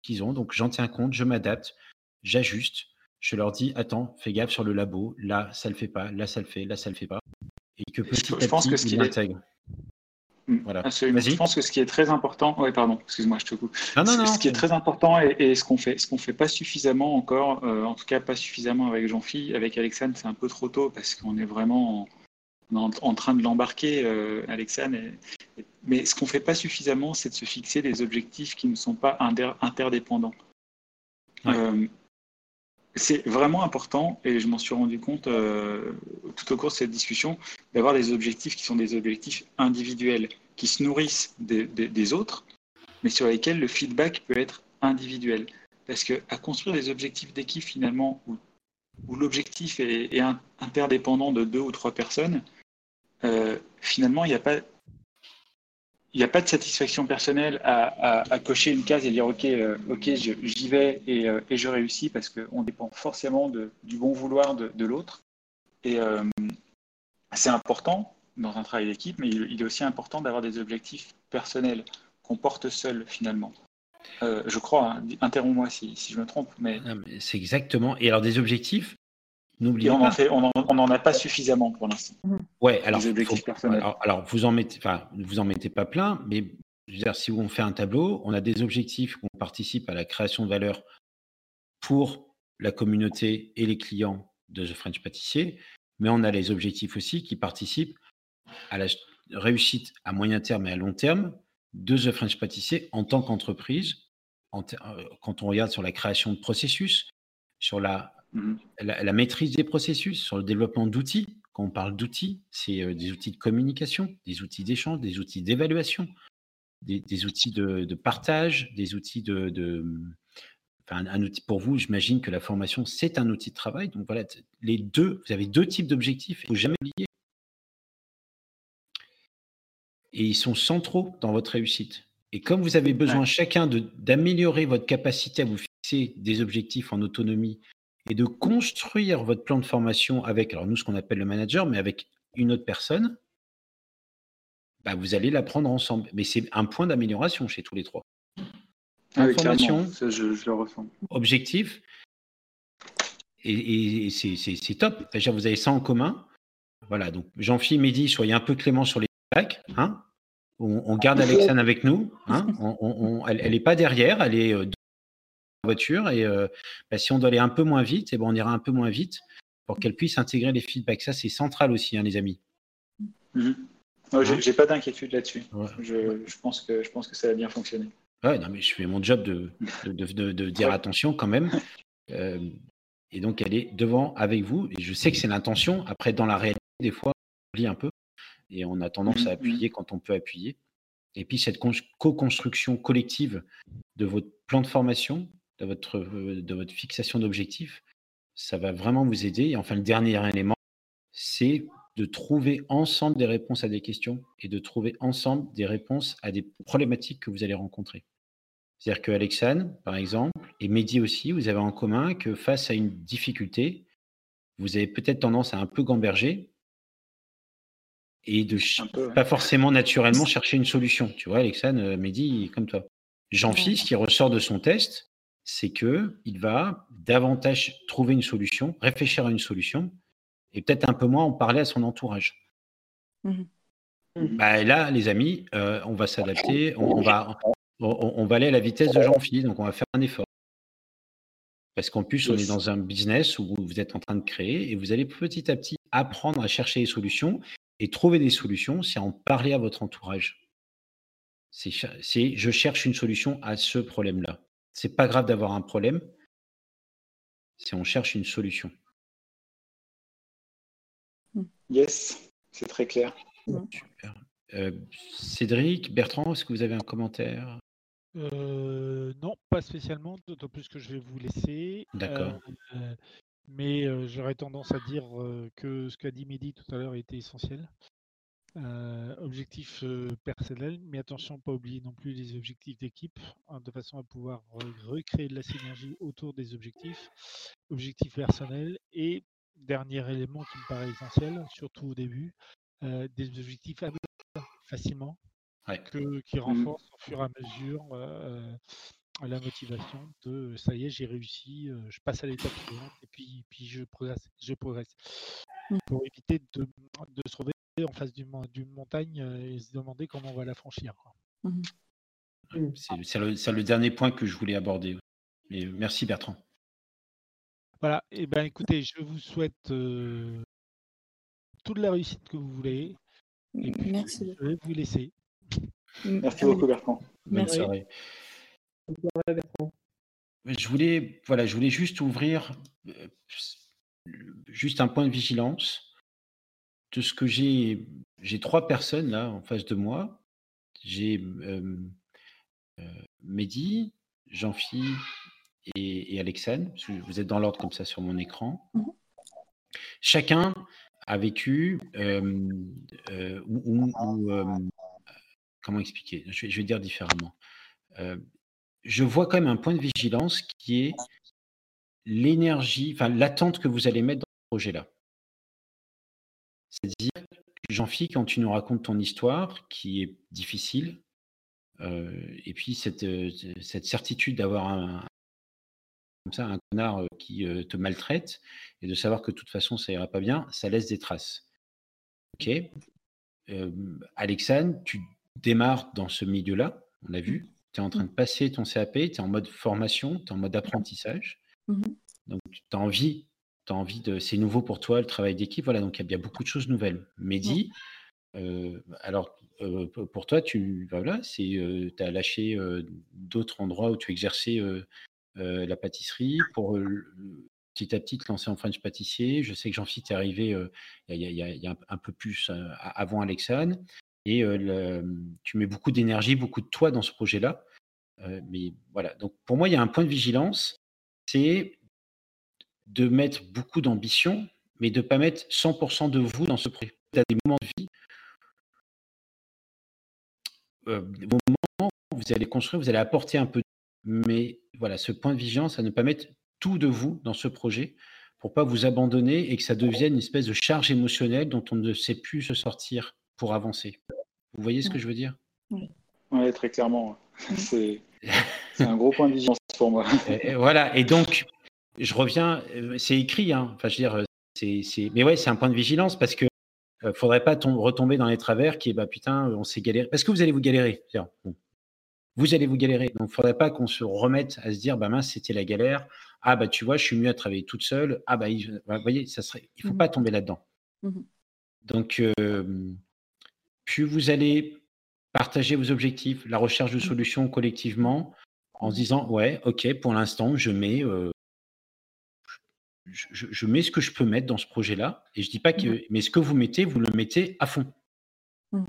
qu'ils ont, donc j'en tiens compte, je m'adapte, j'ajuste, je leur dis attends, fais gaffe sur le labo, là ça le fait pas, là ça le fait, là ça le fait pas, et que petit à petit. Mm. Voilà. Je pense que ce qui est très important, oui, pardon, excuse-moi, je te coupe. ce, qui est très important et, ce qu'on fait, ce qu'on fait pas suffisamment encore, euh, en tout cas pas suffisamment avec Jean-Phi, avec Alexandre, c'est un peu trop tôt parce qu'on est vraiment en, train de l'embarquer, euh, Alexandre. mais ce qu'on fait pas suffisamment, c'est de se fixer des objectifs qui ne sont pas interdépendants. Euh, c'est vraiment important, et je m'en suis rendu compte euh, tout au cours de cette discussion, d'avoir des objectifs qui sont des objectifs individuels, qui se nourrissent des, autres, mais sur lesquels le feedback peut être individuel. Parce qu'à construire des objectifs d'équipe, finalement, où, l'objectif est, interdépendant de deux ou trois personnes, euh, finalement, il n'y a pas il n'y a pas de satisfaction personnelle à, cocher une case et dire ok, euh, ok, j'y vais et, euh, et, je réussis parce qu'on dépend forcément du bon vouloir de, l'autre. Et c'est important dans un travail d'équipe, mais il, est aussi important d'avoir des objectifs personnels qu'on porte seul finalement. je crois, hein, interromps-moi si, je me trompe, mais, c'est exactement. Et alors des objectifs, n'oubliez pas. En fait, on n'en a pas suffisamment pour l'instant. Ouais, alors, alors, vous en mettez, enfin, vous en mettez pas plein, mais je veux dire, si on fait un tableau, on a des objectifs qu'on participe à la création de valeur pour la communauté et les clients de The French Pâtissier, mais on a les objectifs aussi qui participent à la réussite à moyen terme et à long terme de The French Pâtissier en tant qu'entreprise, euh, quand on regarde sur la création de processus, sur mmh la, la, maîtrise des processus, sur le développement d'outils. Quand on parle d'outils, c'est euh, des outils de communication, des outils d'échange, des outils d'évaluation, des, outils de, partage, des outils de, enfin, un outil pour vous, j'imagine que la formation, c'est un outil de travail. Donc voilà, les deux, vous avez deux types d'objectifs, il ne faut jamais oublier. Et ils sont centraux dans votre réussite. Et comme vous avez besoin chacun d'améliorer votre capacité à vous fixer des objectifs en autonomie et de construire votre plan de formation avec, alors nous, ce qu'on appelle le manager, mais avec une autre personne, bah, vous allez l'apprendre ensemble. Mais c'est un point d'amélioration chez tous les trois. Ah Information, je, le ressens. Objectif. Et, c'est top. vous avez ça en commun. Voilà, donc Jean-Philippe, Mehdi, soyez un peu clément sur les bacs. Hein on, garde Alexandre avec nous. Hein elle n'est pas derrière, elle est euh, voiture. Et bah, si on doit aller un peu moins vite, et eh ben, on ira un peu moins vite pour qu'elle puisse intégrer les feedbacks. Ça, c'est central aussi, hein, les amis. Hein j'ai pas d'inquiétude là-dessus. Je, pense que, je pense que ça va bien fonctionner. Ouais, non, mais je fais mon job de, de, dire attention quand même. Euh, et donc, elle est devant avec vous. Et je sais que c'est l'intention. Après, dans la réalité, des fois, on oublie un peu. Et on a tendance à mmh, mmh. appuyer quand on peut appuyer. Et puis, cette co-construction collective de votre plan de formation, de votre, fixation d'objectifs, ça va vraiment vous aider. Et enfin, le dernier élément, c'est de trouver ensemble des réponses à des questions et de trouver ensemble des réponses à des problématiques que vous allez rencontrer. C'est-à-dire que Alexandre, par exemple, et Mehdi aussi, vous avez en commun que face à une difficulté, vous avez peut-être tendance à un peu gamberger et de pas forcément naturellement chercher une solution. Tu vois, Alexandre, euh, Mehdi, comme toi. Ce qui ressort de son test, c'est que il va davantage trouver une solution, réfléchir à une solution, et peut-être un peu moins en parler à son entourage. Mmh mmh bah, là, les amis, euh, on va s'adapter, on, va, on, va aller à la vitesse de Jean-Philippe, donc on va faire un effort. Parce qu'en plus, on est dans un business où vous êtes en train de créer et vous allez petit à petit apprendre à chercher des solutions. Et trouver des solutions, c'est en parler à votre entourage. C'est je cherche une solution à ce problème-là. C'est pas grave d'avoir un problème, c'est on cherche une solution. Yes, c'est très clair. Super. Euh, Cédric, Bertrand, est-ce que vous avez un commentaire? Euh, Non, pas spécialement, d'autant plus que je vais vous laisser. D'accord. Euh, mais j'aurais tendance à dire que ce qu'a dit Mehdi tout à l'heure était essentiel. Objectif personnel, mais attention, pas oublier non plus les objectifs d'équipe, hein, de façon à pouvoir recréer de la synergie autour des objectifs, objectifs personnels et dernier élément qui me paraît essentiel, surtout au début, euh, des objectifs facilement, que, qui mmh. renforcent au fur et à mesure euh, la motivation de ça y est, j'ai réussi, euh, je passe à l'étape suivante et puis, puis je progresse. Je progresse. Mmh. Pour éviter de, de, se retrouver en face d'une montagne et se demander comment on va la franchir. Mmh. C'est le, le, dernier point que je voulais aborder. Et merci Bertrand. Voilà, et eh ben écoutez, je vous souhaite toute la réussite que vous voulez. Et puis, Merci. je vais vous laisser. Merci beaucoup, Bertrand. Bonne soirée. Je voulais, voilà, je voulais juste ouvrir juste un point de vigilance de ce que j'ai. J'ai trois personnes là en face de moi. J'ai euh, Mehdi, Jean-Philippe et, Alexandre, vous êtes dans l'ordre comme ça sur mon écran. Mmh Chacun a vécu euh, euh, ou, euh, comment expliquer? Je vais, dire différemment. je vois quand même un point de vigilance qui est l'énergie, enfin l'attente que vous allez mettre dans ce projet-là. C'est-à-dire, Jean-Philippe, quand tu nous racontes ton histoire, qui est difficile, euh, et puis cette, euh, cette certitude d'avoir un, comme ça, un connard euh, qui te maltraite, et de savoir que de toute façon, ça ira pas bien, ça laisse des traces. Ok Alexandre, tu démarres dans ce milieu-là, on l'a vu, tu es en train de passer ton CAP, tu es en mode formation, tu es en mode apprentissage. Mmh donc, tu as envie tu as envie de. C'est nouveau pour toi, le travail d'équipe. Voilà, donc il y, a beaucoup de choses nouvelles. Mehdi, euh, alors euh, pour toi, tu voilà, c'est, euh, as lâché d'autres endroits où tu exerçais la pâtisserie pour petit à petit te lancer en French pâtissier. Je sais que Jean-Philippe est arrivé il y, a un peu plus avant Alexandre. Et tu mets beaucoup d'énergie, beaucoup de toi dans ce projet-là. mais voilà, donc pour moi, il y a un point de vigilance, c'est de mettre beaucoup d'ambition, mais de ne pas mettre 100% de vous dans ce projet. Il y a des moments de vie, euh, des moments où vous allez construire, vous allez apporter un peu, mais voilà, ce point de vigilance à ne pas mettre tout de vous dans ce projet pour pas vous abandonner et que ça devienne une espèce de charge émotionnelle dont on ne sait plus se sortir pour avancer. Vous voyez ce que je veux dire? Oui, très clairement. C'est un gros point de vigilance pour moi. voilà, et donc je reviens, euh, c'est écrit, hein. enfin je veux dire, euh, c'est, mais ouais, c'est un point de vigilance parce que ne euh, faudrait pas retomber dans les travers qui est bah putain, on s'est galéré. Parce que vous allez vous galérer. Vous allez vous galérer. Donc faudrait pas qu'on se remette à se dire bah mince, c'était la galère. Ah bah tu vois, je suis mieux à travailler toute seule. Ah bah, bah vous voyez, ça serait, il faut mmh pas tomber là-dedans. Mmh Donc plus vous allez partager vos objectifs, la recherche de mmh. solutions collectivement, en se disant ouais, ok, pour l'instant, je mets je, mets ce que je peux mettre dans ce projet-là, et je dis pas que, mmh. mais ce que vous mettez, vous le mettez à fond. Mmh.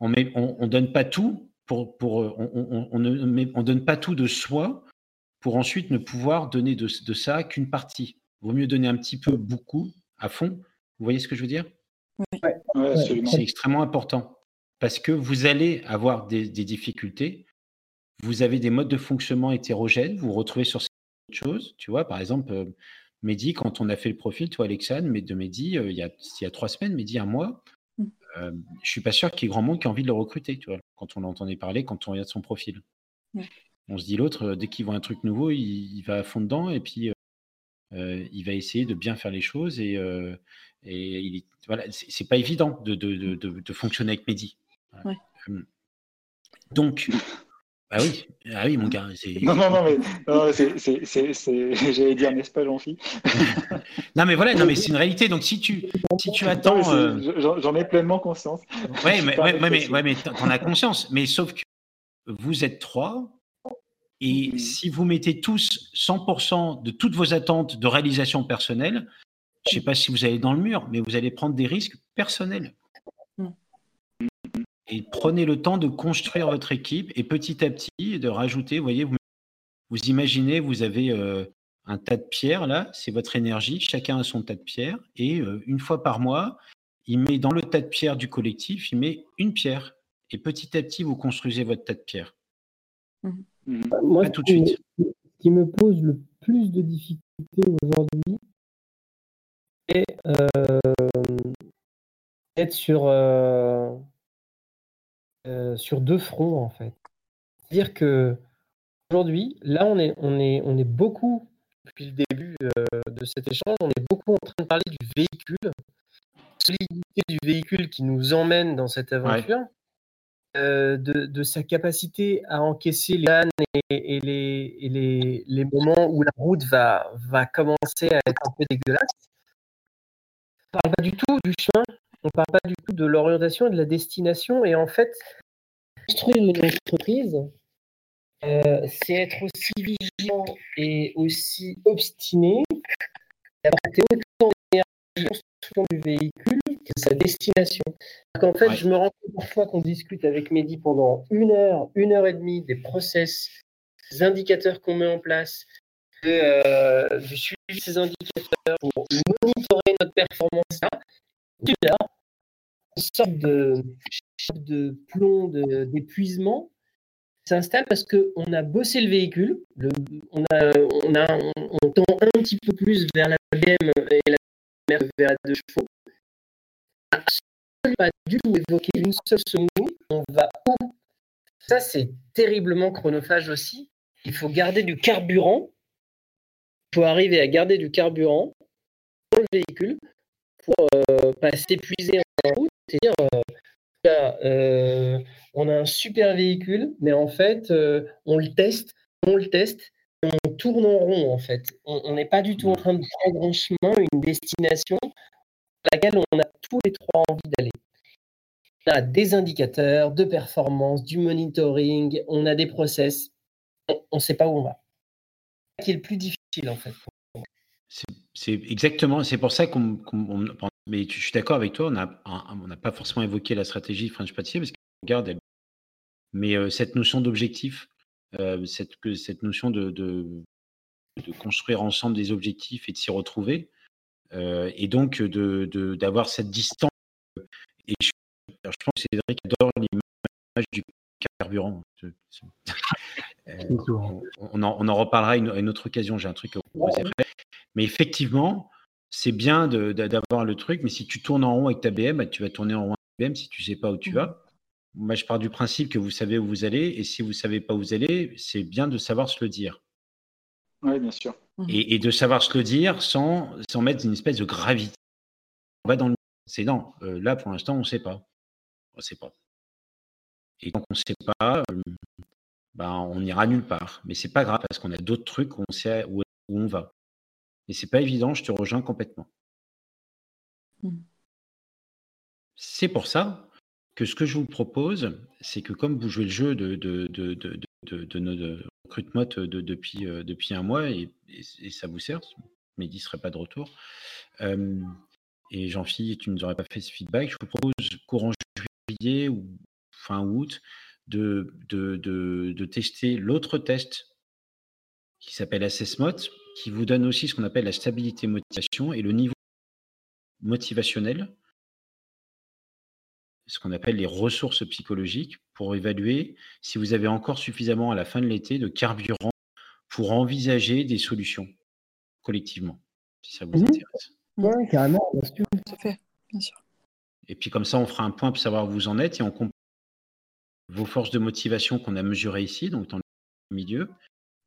On ne on, donne pas tout pour, pour euh, on, ne on donne pas tout de soi pour ensuite ne pouvoir donner de, de ça qu'une partie. Vaut mieux donner un petit peu, beaucoup, à fond. Vous voyez ce que je veux dire? C'est extrêmement important parce que vous allez avoir des, des, difficultés. Vous avez des modes de fonctionnement hétérogènes. Vous vous retrouvez sur choses. Tu vois, par exemple, euh, Mehdi, quand on a fait le profil, toi, Alexandre, mais de Mehdi, euh, il, y a, il y a trois semaines, Mehdi, un mois, mmh. euh, je suis pas sûr qu'il y ait grand monde qui a envie de le recruter, tu vois, quand on l'entendait parler, quand on regarde son profil. On se dit l'autre, dès qu'il voit un truc nouveau, il, va à fond dedans et puis il va essayer de bien faire les choses et, et il, voilà, c'est pas évident de, de, de, de, fonctionner avec Mehdi. Donc, ah oui, ah oui, mon gars. Non, non, non, mais j'allais dire, n'est-ce pas, Jean-Phi Non, mais voilà, non, mais c'est une réalité. Donc, si tu, si tu attends. Euh, j'en ai pleinement conscience. Oui, mais, ouais, mais, ouais, mais t'en as conscience. Mais sauf que vous êtes trois. Et si vous mettez tous 100% de toutes vos attentes de réalisation personnelle, je ne sais pas si vous allez dans le mur, mais vous allez prendre des risques personnels et prenez le temps de construire votre équipe et petit à petit de rajouter, vous voyez, vous, vous imaginez, vous avez euh, un tas de pierres là, c'est votre énergie, chacun a son tas de pierres et euh, une fois par mois, il met dans le tas de pierres du collectif, il met une pierre et petit à petit vous construisez votre tas de pierres. Mmh. Bah, moi, tout de suite. Ce qui me pose le plus de difficultés aujourd'hui, c'est euh, être sur euh, sur deux fronts, en fait. C'est-à-dire que aujourd'hui, là, on est, on, est, on est beaucoup, depuis le début euh, de cet échange, on est beaucoup en train de parler du véhicule, solidité du véhicule qui nous emmène dans cette aventure, euh, de, sa capacité à encaisser les ânes et, les, et les, les, moments où la route va, va commencer à être un peu dégueulasse. On ne parle pas du tout du chemin on parle pas du tout de l'orientation et de la destination. Et en fait, construire une entreprise, euh, c'est être aussi vigilant et aussi obstiné, apporter autant d'énergie du véhicule que sa destination. En fait, je me rends compte parfois qu'on discute avec Mehdi pendant une heure, une heure et demie des process, des indicateurs qu'on met en place, de, euh, du suivi de ces indicateurs pour monitorer notre performance. Une sorte de, plomb d'épuisement s'installe parce qu'on a bossé le véhicule, on, a, on, on, tend un petit peu plus vers la BM et la mer vers deux chevaux. absolument pas du tout évoqué une seule seconde. On va où? Ça, c'est terriblement chronophage aussi. Il faut garder du carburant. Il faut arriver à garder du carburant dans le véhicule pour euh, pas s'épuiser en route. C'est-à-dire, euh, euh, on a un super véhicule, mais en fait, on le teste, on le teste, on tourne en rond en fait. On n'est pas du tout en train de prendre un chemin, une destination à laquelle on a tous les trois envie d'aller. On a des indicateurs de performance, du monitoring, on a des process. On ne sait pas où on va. C'est qui est le plus difficile en fait. C'est exactement, c'est pour ça qu'on. mais je suis d'accord avec toi, on n'a pas forcément évoqué la stratégie French Pâtissier parce qu'on regarde. Mais euh, cette notion d'objectif, euh, cette, cette notion de, de, construire ensemble des objectifs et de s'y retrouver, euh, et donc d'avoir cette distance. Je, pense que Cédric adore l'image du carburant. Euh, on, en, on, en, reparlera à une, autre occasion, j'ai un truc à vous proposer Mais effectivement, c'est bien d'avoir le truc, mais si tu tournes en rond avec ta BM, bah, tu vas tourner en rond avec ta BM si tu ne sais pas où tu mmh. vas. Moi, je pars du principe que vous savez où vous allez, et si vous ne savez pas où vous allez, c'est bien de savoir se le dire. Oui, bien sûr. Mmh. Et, de savoir se le dire sans, sans mettre une espèce de gravité. On va dans le. C'est non. Euh, là, pour l'instant, on ne sait pas. On ne sait pas. Et tant qu'on ne sait pas, euh, ben, on n'ira nulle part. Mais c'est pas grave parce qu'on a d'autres trucs où on sait où, on va. Et c'est pas évident, je te rejoins complètement. Mmh. C'est pour ça que ce que je vous propose, c'est que comme vous jouez le jeu de, de, de, de, de nos recrutement depuis, depuis un mois et, ça vous sert, Mehdi ne serait pas de retour. et Jean-Philippe, tu ne nous aurais pas fait ce feedback. Je vous propose courant juillet ou fin août de, de, de, tester l'autre test qui s'appelle AssessMot, qui vous donne aussi ce qu'on appelle la stabilité motivation et le niveau motivationnel, ce qu'on appelle les ressources psychologiques, pour évaluer si vous avez encore suffisamment à la fin de l'été de carburant pour envisager des solutions collectivement, si ça vous mmh intéresse. Oui, carrément, bien sûr. fait, bien sûr. Et puis comme ça, on fera un point pour savoir où vous en êtes et on compare vos forces de motivation qu'on a mesurées ici, donc dans le milieu,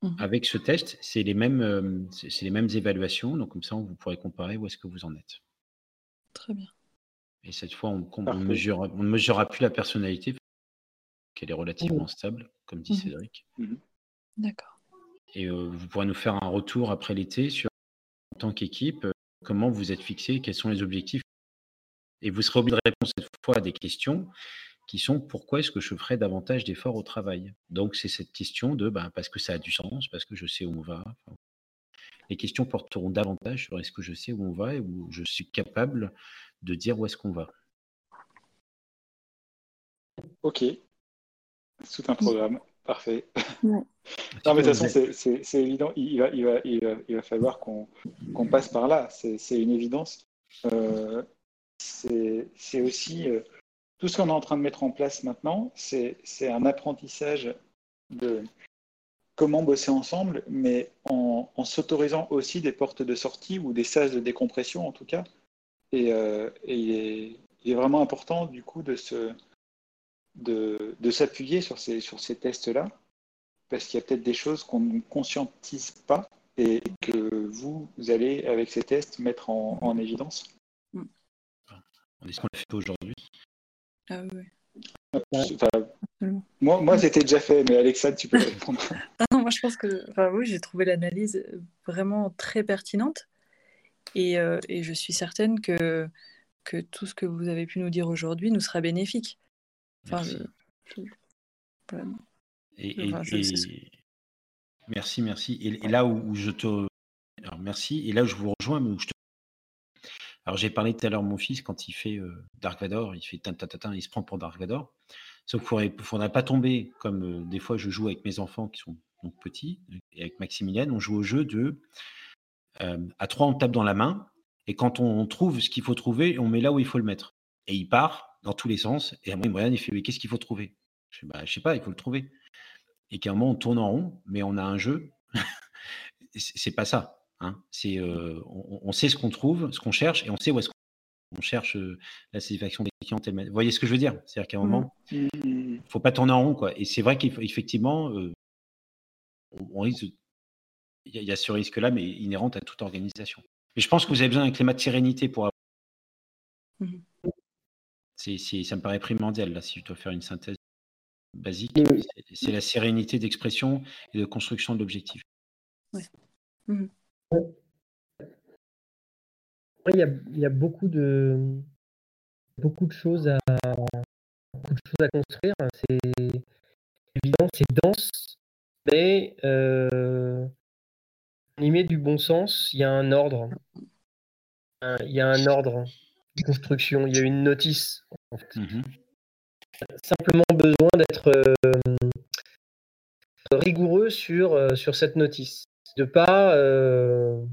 mmh avec ce test, c'est les mêmes, euh, c'est les mêmes évaluations. Donc comme ça, vous pourrez comparer où est-ce que vous en êtes. Très bien. Et cette fois, on, on, mesure, on ne mesurera plus la personnalité, qu'elle est relativement mmh. stable, comme dit mmh Cédric. D'accord. Et euh, vous pourrez nous faire un retour après l'été sur, en tant qu'équipe, euh, comment vous êtes fixé, quels sont les objectifs. Et vous serez obligé de répondre cette fois à des questions qui sont pourquoi est-ce que je ferais davantage d'efforts au travail? Donc, c'est cette question de ben, parce que ça a du sens, parce que je sais où on va. les questions porteront davantage sur est-ce que je sais où on va et où je suis capable de dire où est-ce qu'on va. Ok. Tout un programme. Parfait. non, mais de toute façon, c'est évident. Il va, il va, il va, falloir qu'on passe par là. C'est une évidence. Euh, c'est aussi. Euh, tout ce qu'on est en train de mettre en place maintenant, c'est un apprentissage de comment bosser ensemble, mais en, s'autorisant aussi des portes de sortie ou des sas de décompression en tout cas. Et, euh, il, est, vraiment important du coup de s'appuyer sur ces, tests-là, parce qu'il y a peut-être des choses qu'on ne conscientise pas et que vous, allez, avec ces tests, mettre en, évidence. Est-ce qu'on le fait aujourd'hui ah oui. moi, moi c'était déjà fait, mais Alexa, tu peux répondre. ah non, moi je pense que, enfin oui, j'ai trouvé l'analyse vraiment très pertinente et, euh, et, je suis certaine que, que tout ce que vous avez pu nous dire aujourd'hui nous sera bénéfique. Enfin, merci. merci, Et, là où, je te, alors merci. Et là où je vous rejoins, mais où je te alors j'ai parlé tout à l'heure de mon fils quand il fait Dark Vador, il fait tin, il se prend pour Dark Vador. Sauf qu'il ne faudrait, pas tomber comme des fois je joue avec mes enfants qui sont donc petits et avec Maximiliane, on joue au jeu de à trois on tape dans la main et quand on, trouve ce qu'il faut trouver, on met là où il faut le mettre. Et il part dans tous les sens et à me regarde, il fait mais qu'est-ce qu'il faut trouver? Je ne bah, sais pas, il faut le trouver. Et qu'à un moment on tourne en rond, mais on a un jeu. c'est pas ça. Hein. C'est, on, sait ce qu'on trouve, ce qu'on cherche, et on sait où est-ce qu'on on cherche la satisfaction des clients. Vous voyez ce que je veux dire? C'est-à-dire qu'à un moment, Mmh, mmh, mmh. il faut pas tourner en rond. Quoi. Et c'est vrai qu'effectivement, on, on risque, il y, a- il y a ce risque-là, mais inhérent à toute organisation. Mais je pense que vous avez besoin d'un climat de sérénité pour. C'est- ça me paraît primordial, là, si je dois faire une synthèse basique. C'est, la sérénité d'expression et de construction de l'objectif. Ouais, Il y a, il y a beaucoup de beaucoup de choses à beaucoup de choses à construire. C'est évident, c'est dense, mais euh, on y met du bon sens. Il y a un ordre. Un- Il y a un ordre de construction. Il y a une notice. en fait. Mhm. Simplement besoin d'être euh, rigoureux sur, euh, sur cette notice. De pas euh,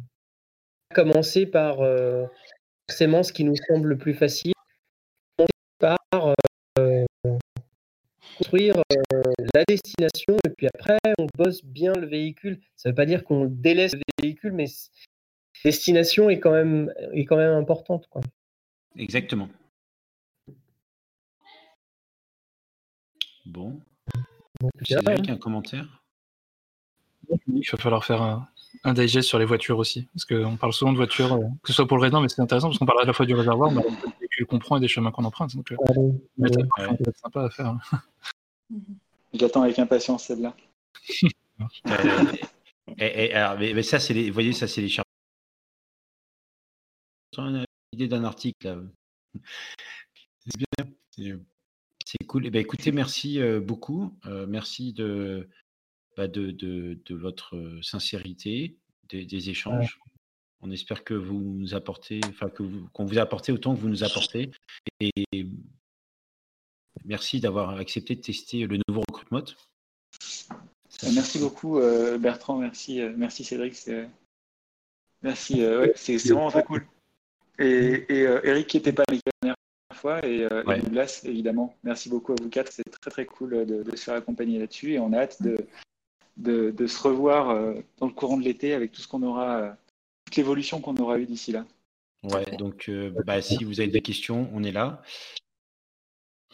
commencer par euh, forcément ce qui nous semble le plus facile, par euh, construire la destination et puis après on bosse bien le véhicule. Ça ne veut pas dire qu'on délaisse le véhicule, mais destination est quand même, est quand même importante. Quoi. Exactement. Bon. Cédric, un commentaire? Il va falloir faire un, un digest sur les voitures aussi. Parce qu'on parle souvent de voitures, euh, que ce soit pour le résident, mais c'est intéressant parce qu'on parle à la fois du réservoir, mais véhicule qu'on prend et des chemins qu'on emprunte. Donc, euh, mettre- Ouais. être sympa à faire. Mhm. Je l'attends avec impatience, celle-là. Euh, et, et- alors, mais, mais ça, c'est les, vous voyez, ça, c'est les chercheurs. Ils ont une idée d'un article. là. C'est bien. C'est, c'est cool. Eh ben, écoutez, merci euh, beaucoup. Euh, merci de, bah, de, de, de votre sincérité, des, des échanges. On espère que vous nous apportez, enfin que vous- qu'on vous a apporté autant que vous nous apportez. Et merci d'avoir accepté de tester le nouveau recrutement. Euh, Merci beaucoup euh, Bertrand, merci, euh, merci Cédric, c'est merci, euh, ouais, c'est c'est vraiment très cool. Et, et, euh, Eric qui n'était pas avec la dernière fois et, et Ouais. Douglas évidemment. Merci beaucoup à vous quatre, c'est très très cool de, de se faire accompagner là-dessus et on a hâte de, de, de se revoir euh, dans le courant de l'été avec tout ce qu'on aura, euh, toute l'évolution qu'on aura eue d'ici là. Ouais, donc euh, bah, si vous avez des questions, on est là.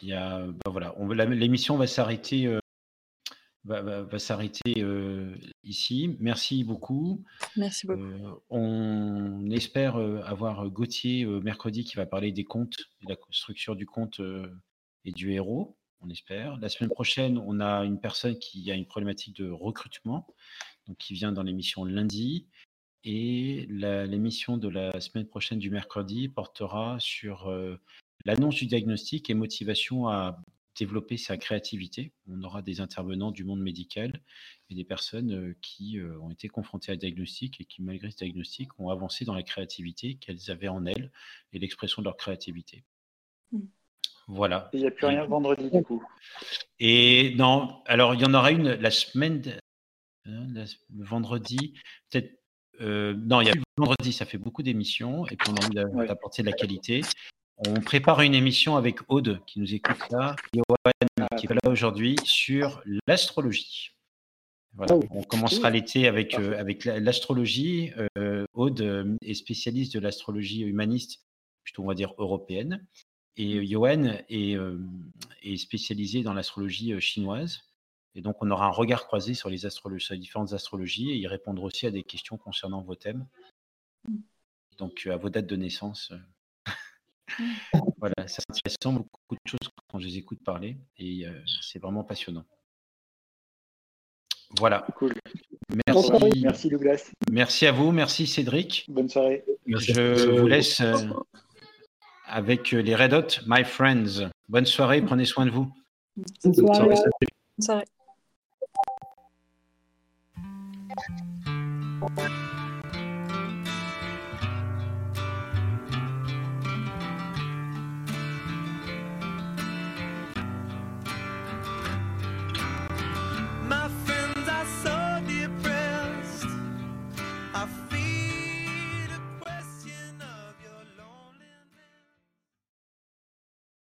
Il y a, bah, voilà, on, la- l'émission va s'arrêter, euh, va, va- va s'arrêter euh, ici. Merci beaucoup. Merci beaucoup. Euh, on espère euh, avoir Gauthier euh, mercredi qui va parler des comptes, de la structure du compte euh, et du héros. On espère. La semaine prochaine, on a une personne qui a une problématique de recrutement, donc qui vient dans l'émission lundi. Et l'émission de la semaine prochaine du mercredi portera sur euh, l'annonce du diagnostic et motivation à développer sa créativité. On aura des intervenants du monde médical et des personnes euh, qui euh, ont été confrontées à un diagnostic et qui, malgré ce diagnostic, ont avancé dans la créativité qu'elles avaient en elles et l'expression de leur créativité. Mm. Voilà. Il n'y a plus rien vendredi du coup. Et non, alors il y en aura une la semaine, de- hein, la- le vendredi, peut-être. euh, non, il y a plus le vendredi, ça fait beaucoup d'émissions, et puis on a envie Ouais. d'apporter de la qualité. On prépare une émission avec Aude, qui nous écoute là, Johan, Ah, qui est là aujourd'hui, sur l'astrologie. Voilà. Oh. On commencera l'été avec, euh, avec la- l'astrologie. Euh, Aude est spécialiste de l'astrologie humaniste, plutôt on va dire européenne. Et euh, Johan est, euh, est spécialisé dans l'astrologie euh, chinoise. Et donc, on aura un regard croisé sur les, astrologies, sur les différentes astrologies et y répondre aussi à des questions concernant vos thèmes. Mm. Donc, euh, à vos dates de naissance. euh. voilà, c'est intéressant, beaucoup de choses quand je les écoute parler. Et euh, c'est vraiment passionnant. Voilà. Cool. Merci, Merci Douglas. merci à vous. Merci Cédric. Bonne soirée. Je vous laisse euh, avec euh, les Red Hot, My Friends. Bonne soirée, prenez soin de vous. Bonne soirée. Bonne soirée.